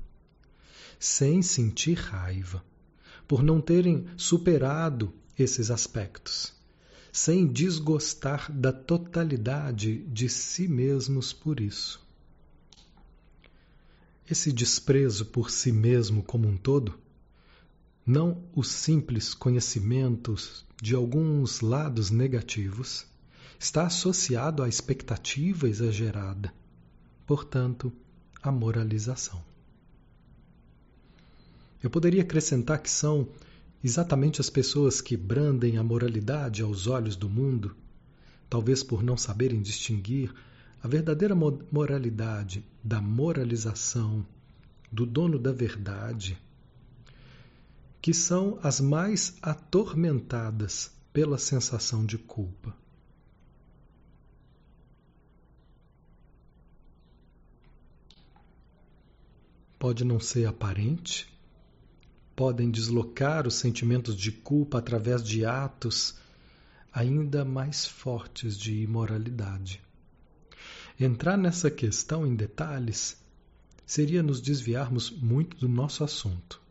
sem sentir raiva, por não terem superado esses aspectos, sem desgostar da totalidade de si mesmos por isso. Esse desprezo por si mesmo como um todo, não os simples conhecimentos de alguns lados negativos, está associado à expectativa exagerada, portanto, à moralização. Eu poderia acrescentar que são exatamente as pessoas que brandem a moralidade aos olhos do mundo, talvez por não saberem distinguir a verdadeira moralidade da moralização, do dono da verdade, que são as mais atormentadas pela sensação de culpa. Pode não ser aparente, podem deslocar os sentimentos de culpa através de atos ainda mais fortes de imoralidade. Entrar nessa questão em detalhes seria nos desviarmos muito do nosso assunto.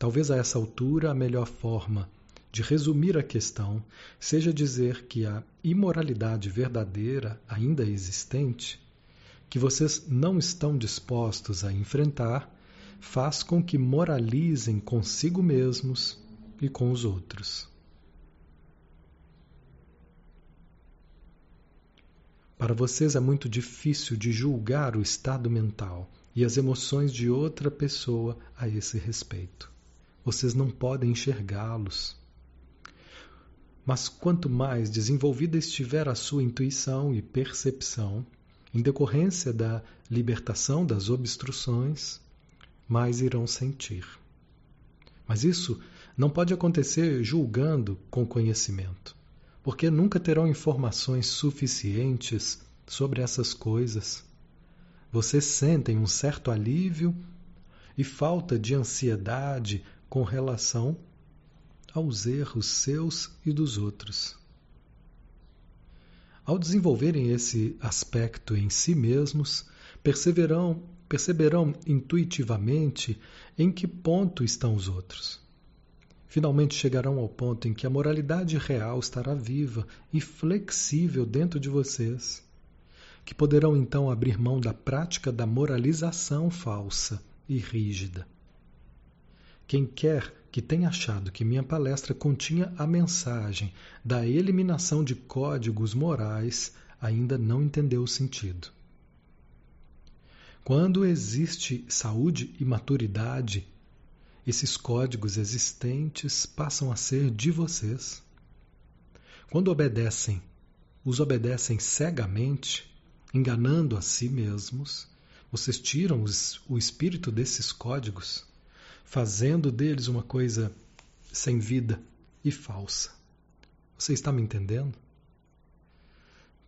Talvez a essa altura a melhor forma de resumir a questão seja dizer que a imoralidade verdadeira ainda existente, que vocês não estão dispostos a enfrentar, faz com que moralizem consigo mesmos e com os outros. Para vocês é muito difícil de julgar o estado mental e as emoções de outra pessoa a esse respeito. Vocês não podem enxergá-los. Mas quanto mais desenvolvida estiver a sua intuição e percepção, em decorrência da libertação das obstruções, mais irão sentir. Mas isso não pode acontecer julgando com conhecimento porque nunca terão informações suficientes sobre essas coisas. Vocês sentem um certo alívio e falta de ansiedade com relação aos erros seus e dos outros. Ao desenvolverem esse aspecto em si mesmos, perceberão, perceberão intuitivamente em que ponto estão os outros finalmente chegarão ao ponto em que a moralidade real estará viva e flexível dentro de vocês, que poderão então abrir mão da prática da moralização falsa e rígida. Quem quer que tenha achado que minha palestra continha a mensagem da eliminação de códigos morais ainda não entendeu o sentido. Quando existe saúde e maturidade esses códigos existentes passam a ser de vocês. Quando obedecem, os obedecem cegamente, enganando a si mesmos, vocês tiram os, o espírito desses códigos, fazendo deles uma coisa sem vida e falsa. Você está me entendendo?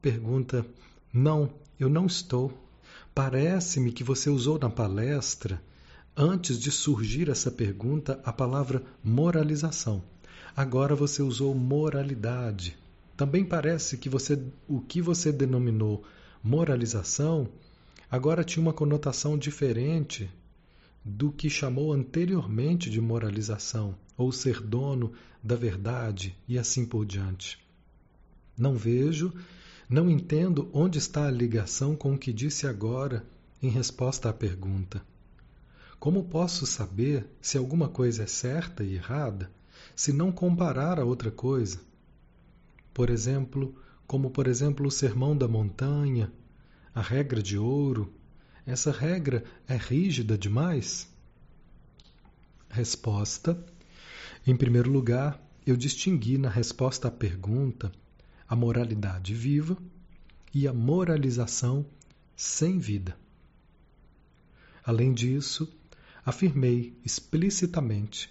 Pergunta: Não, eu não estou. Parece-me que você usou na palestra Antes de surgir essa pergunta, a palavra moralização. Agora você usou moralidade. Também parece que você, o que você denominou moralização agora tinha uma conotação diferente do que chamou anteriormente de moralização, ou ser dono da verdade e assim por diante. Não vejo, não entendo onde está a ligação com o que disse agora em resposta à pergunta. Como posso saber se alguma coisa é certa e errada se não comparar a outra coisa? Por exemplo, como por exemplo o sermão da montanha, a regra de ouro, essa regra é rígida demais? Resposta: Em primeiro lugar, eu distingui na resposta à pergunta a moralidade viva e a moralização sem vida. Além disso, afirmei explicitamente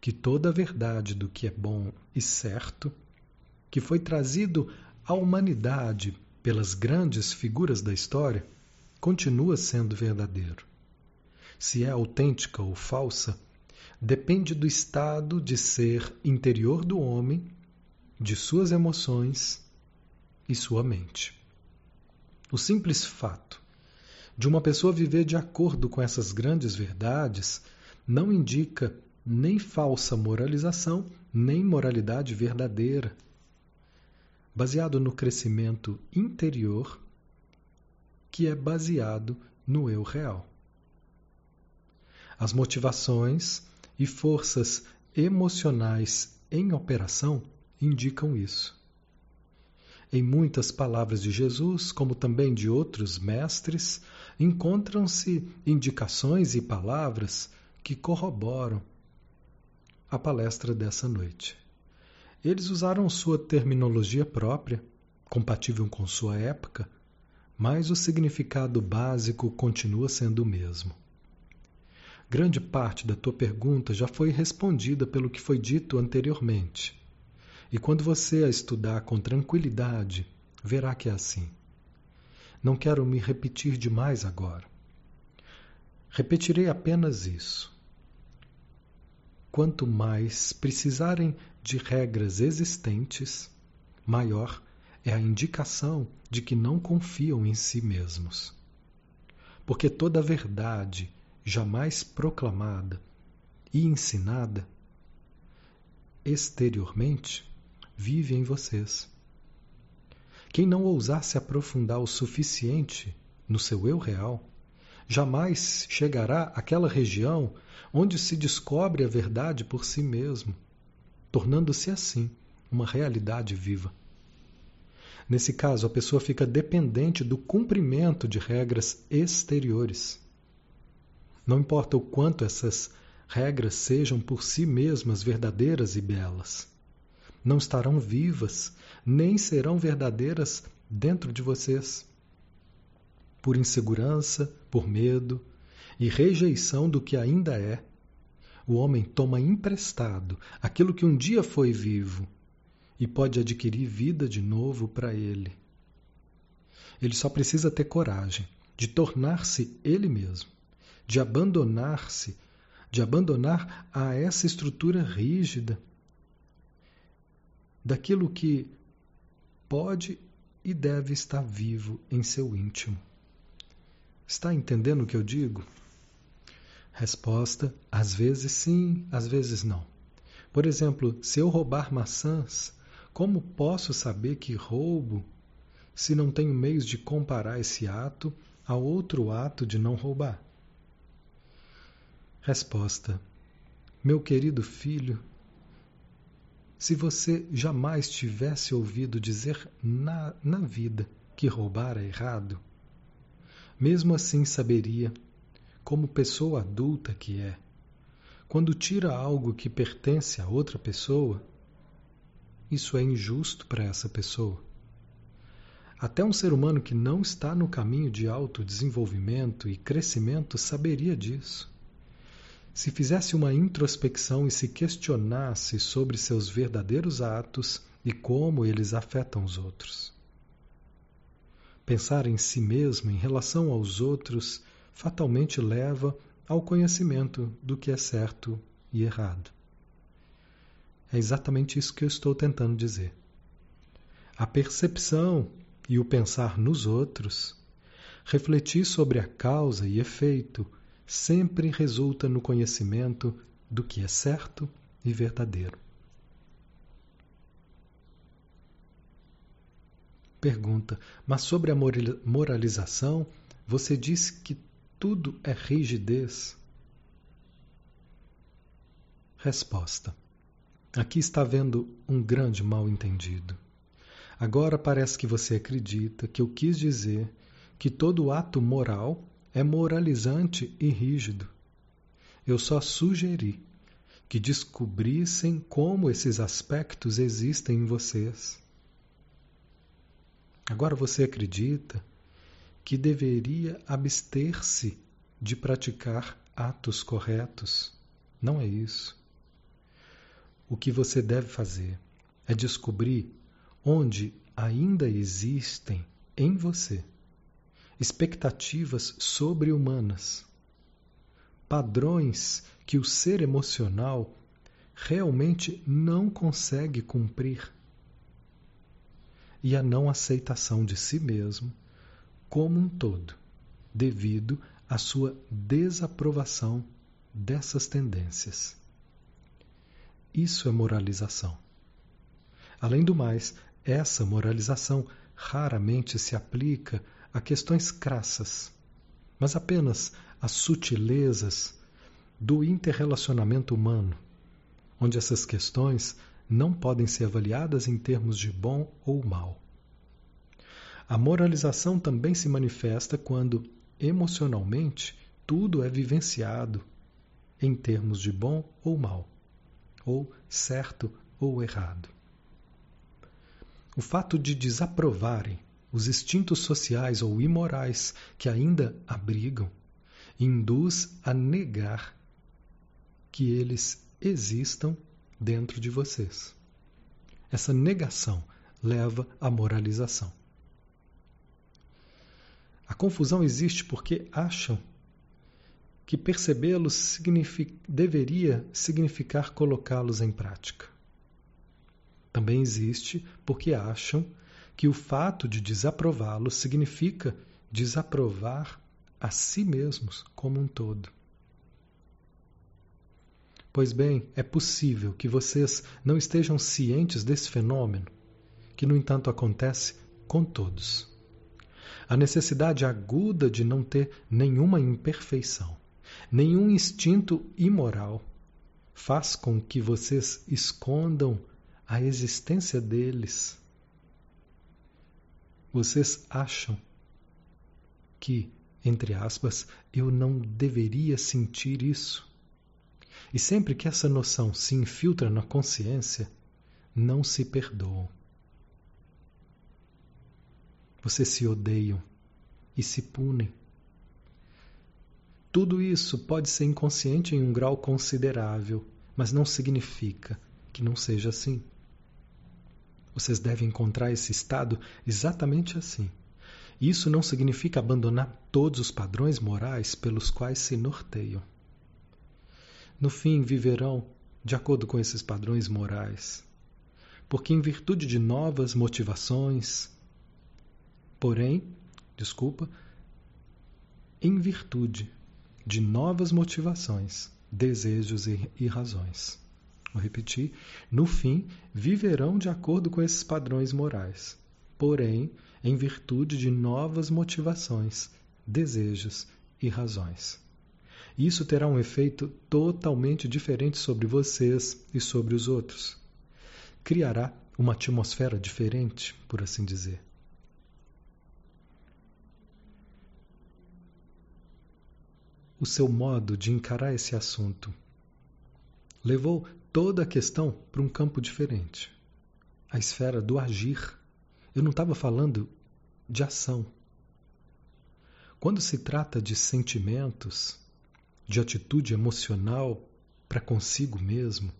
que toda a verdade do que é bom e certo, que foi trazido à humanidade pelas grandes figuras da história, continua sendo verdadeiro. Se é autêntica ou falsa, depende do estado de ser interior do homem, de suas emoções e sua mente. O simples fato de uma pessoa viver de acordo com essas grandes verdades não indica nem falsa moralização, nem moralidade verdadeira. Baseado no crescimento interior, que é baseado no eu real. As motivações e forças emocionais em operação indicam isso. Em muitas palavras de Jesus, como também de outros mestres, encontram-se indicações e palavras que corroboram a palestra dessa noite. Eles usaram sua terminologia própria, compatível com sua época, mas o significado básico continua sendo o mesmo. Grande parte da tua pergunta já foi respondida pelo que foi dito anteriormente. E quando você a estudar com tranquilidade, verá que é assim. Não quero me repetir demais agora. Repetirei apenas isso. Quanto mais precisarem de regras existentes, maior é a indicação de que não confiam em si mesmos. Porque toda a verdade jamais proclamada e ensinada exteriormente vive em vocês. Quem não ousar se aprofundar o suficiente no seu eu real, jamais chegará àquela região onde se descobre a verdade por si mesmo, tornando-se assim uma realidade viva. Nesse caso, a pessoa fica dependente do cumprimento de regras exteriores. Não importa o quanto essas regras sejam por si mesmas verdadeiras e belas não estarão vivas, nem serão verdadeiras dentro de vocês. Por insegurança, por medo e rejeição do que ainda é, o homem toma emprestado aquilo que um dia foi vivo e pode adquirir vida de novo para ele. Ele só precisa ter coragem de tornar-se ele mesmo, de abandonar-se, de abandonar a essa estrutura rígida daquilo que pode e deve estar vivo em seu íntimo. Está entendendo o que eu digo? Resposta: às vezes sim, às vezes não. Por exemplo, se eu roubar maçãs, como posso saber que roubo se não tenho meios de comparar esse ato a outro ato de não roubar? Resposta: Meu querido filho, se você jamais tivesse ouvido dizer na, na vida que roubar é errado, mesmo assim saberia, como pessoa adulta que é, quando tira algo que pertence a outra pessoa, isso é injusto para essa pessoa. Até um ser humano que não está no caminho de autodesenvolvimento e crescimento saberia disso se fizesse uma introspecção e se questionasse sobre seus verdadeiros atos e como eles afetam os outros. Pensar em si mesmo em relação aos outros fatalmente leva ao conhecimento do que é certo e errado. É exatamente isso que eu estou tentando dizer. A percepção e o pensar nos outros, refletir sobre a causa e efeito, sempre resulta no conhecimento do que é certo e verdadeiro. Pergunta: Mas sobre a moralização, você disse que tudo é rigidez? Resposta: Aqui está havendo um grande mal-entendido. Agora parece que você acredita que eu quis dizer que todo ato moral é moralizante e rígido. Eu só sugeri que descobrissem como esses aspectos existem em vocês. Agora você acredita que deveria abster-se de praticar atos corretos. Não é isso. O que você deve fazer é descobrir onde ainda existem em você expectativas sobre-humanas, padrões que o ser emocional realmente não consegue cumprir, e a não aceitação de si mesmo como um todo, devido à sua desaprovação dessas tendências. Isso é moralização. Além do mais, essa moralização raramente se aplica a questões crassas, mas apenas às sutilezas do interrelacionamento humano, onde essas questões não podem ser avaliadas em termos de bom ou mal. A moralização também se manifesta quando, emocionalmente, tudo é vivenciado em termos de bom ou mal, ou certo ou errado. O fato de desaprovarem os instintos sociais ou imorais que ainda abrigam induz a negar que eles existam dentro de vocês. Essa negação leva à moralização. A confusão existe porque acham que percebê-los signific... deveria significar colocá-los em prática também existe porque acham que o fato de desaprová-lo significa desaprovar a si mesmos como um todo. Pois bem, é possível que vocês não estejam cientes desse fenômeno, que no entanto acontece com todos. A necessidade aguda de não ter nenhuma imperfeição, nenhum instinto imoral, faz com que vocês escondam a existência deles. Vocês acham que, entre aspas, eu não deveria sentir isso? E sempre que essa noção se infiltra na consciência, não se perdoam. Vocês se odeiam e se punem. Tudo isso pode ser inconsciente em um grau considerável, mas não significa que não seja assim. Vocês devem encontrar esse estado exatamente assim. Isso não significa abandonar todos os padrões morais pelos quais se norteiam. No fim, viverão de acordo com esses padrões morais, porque em virtude de novas motivações, porém, desculpa, em virtude de novas motivações, desejos e, e razões. Vou repetir. No fim, viverão de acordo com esses padrões morais, porém, em virtude de novas motivações, desejos e razões. Isso terá um efeito totalmente diferente sobre vocês e sobre os outros. Criará uma atmosfera diferente, por assim dizer. O seu modo de encarar esse assunto levou toda a questão para um campo diferente a esfera do agir. Eu não estava falando de ação. Quando se trata de sentimentos, de atitude emocional para consigo mesmo,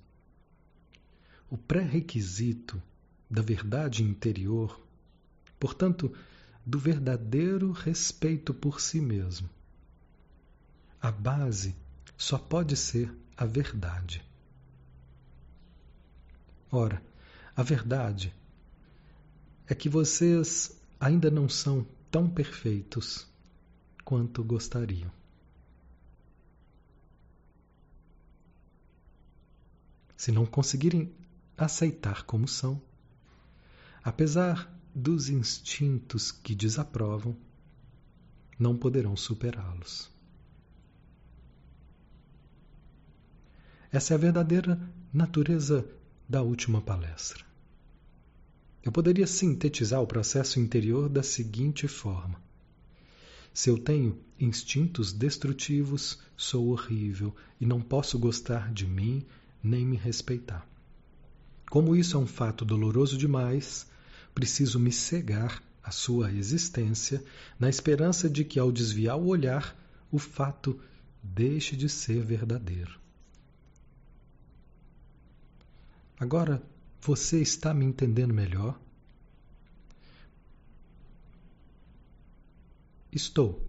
o pré-requisito da verdade interior, portanto, do verdadeiro respeito por si mesmo. A base só pode ser a verdade. Ora, a verdade é que vocês ainda não são tão perfeitos quanto gostariam. Se não conseguirem aceitar como são, apesar dos instintos que desaprovam, não poderão superá-los. Essa é a verdadeira natureza da última palestra. Eu poderia sintetizar o processo interior da seguinte forma: se eu tenho instintos destrutivos, sou horrível e não posso gostar de mim nem me respeitar. Como isso é um fato doloroso demais, preciso me cegar a sua existência na esperança de que, ao desviar o olhar, o fato deixe de ser verdadeiro. Agora você está me entendendo melhor? Estou.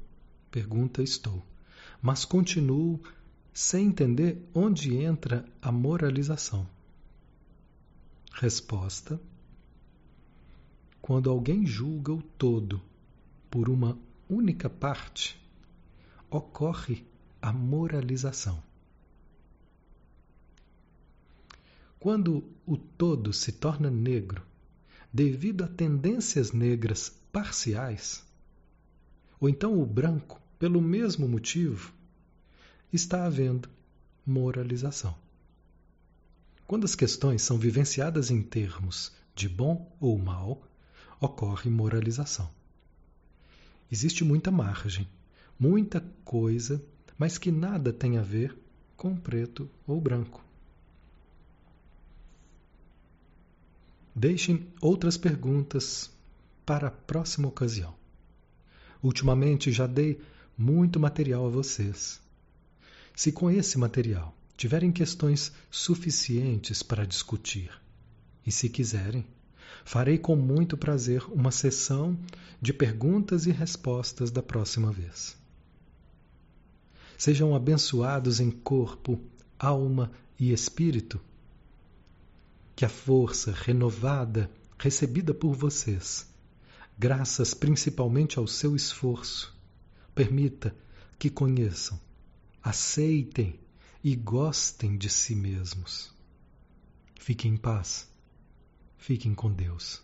Pergunta estou. Mas continuo sem entender onde entra a moralização. Resposta: Quando alguém julga o todo por uma única parte, ocorre a moralização. Quando o todo se torna negro devido a tendências negras parciais, ou então o branco, pelo mesmo motivo, está havendo moralização. Quando as questões são vivenciadas em termos de bom ou mal, ocorre moralização. Existe muita margem, muita coisa, mas que nada tem a ver com preto ou branco. Deixem outras perguntas para a próxima ocasião. Ultimamente já dei muito material a vocês. Se com esse material tiverem questões suficientes para discutir, e se quiserem, farei com muito prazer uma sessão de perguntas e respostas da próxima vez. Sejam abençoados em corpo, alma e espírito. Que a força renovada recebida por vocês, graças principalmente ao seu esforço, permita que conheçam aceitem e gostem de si mesmos. Fiquem em paz. Fiquem com Deus.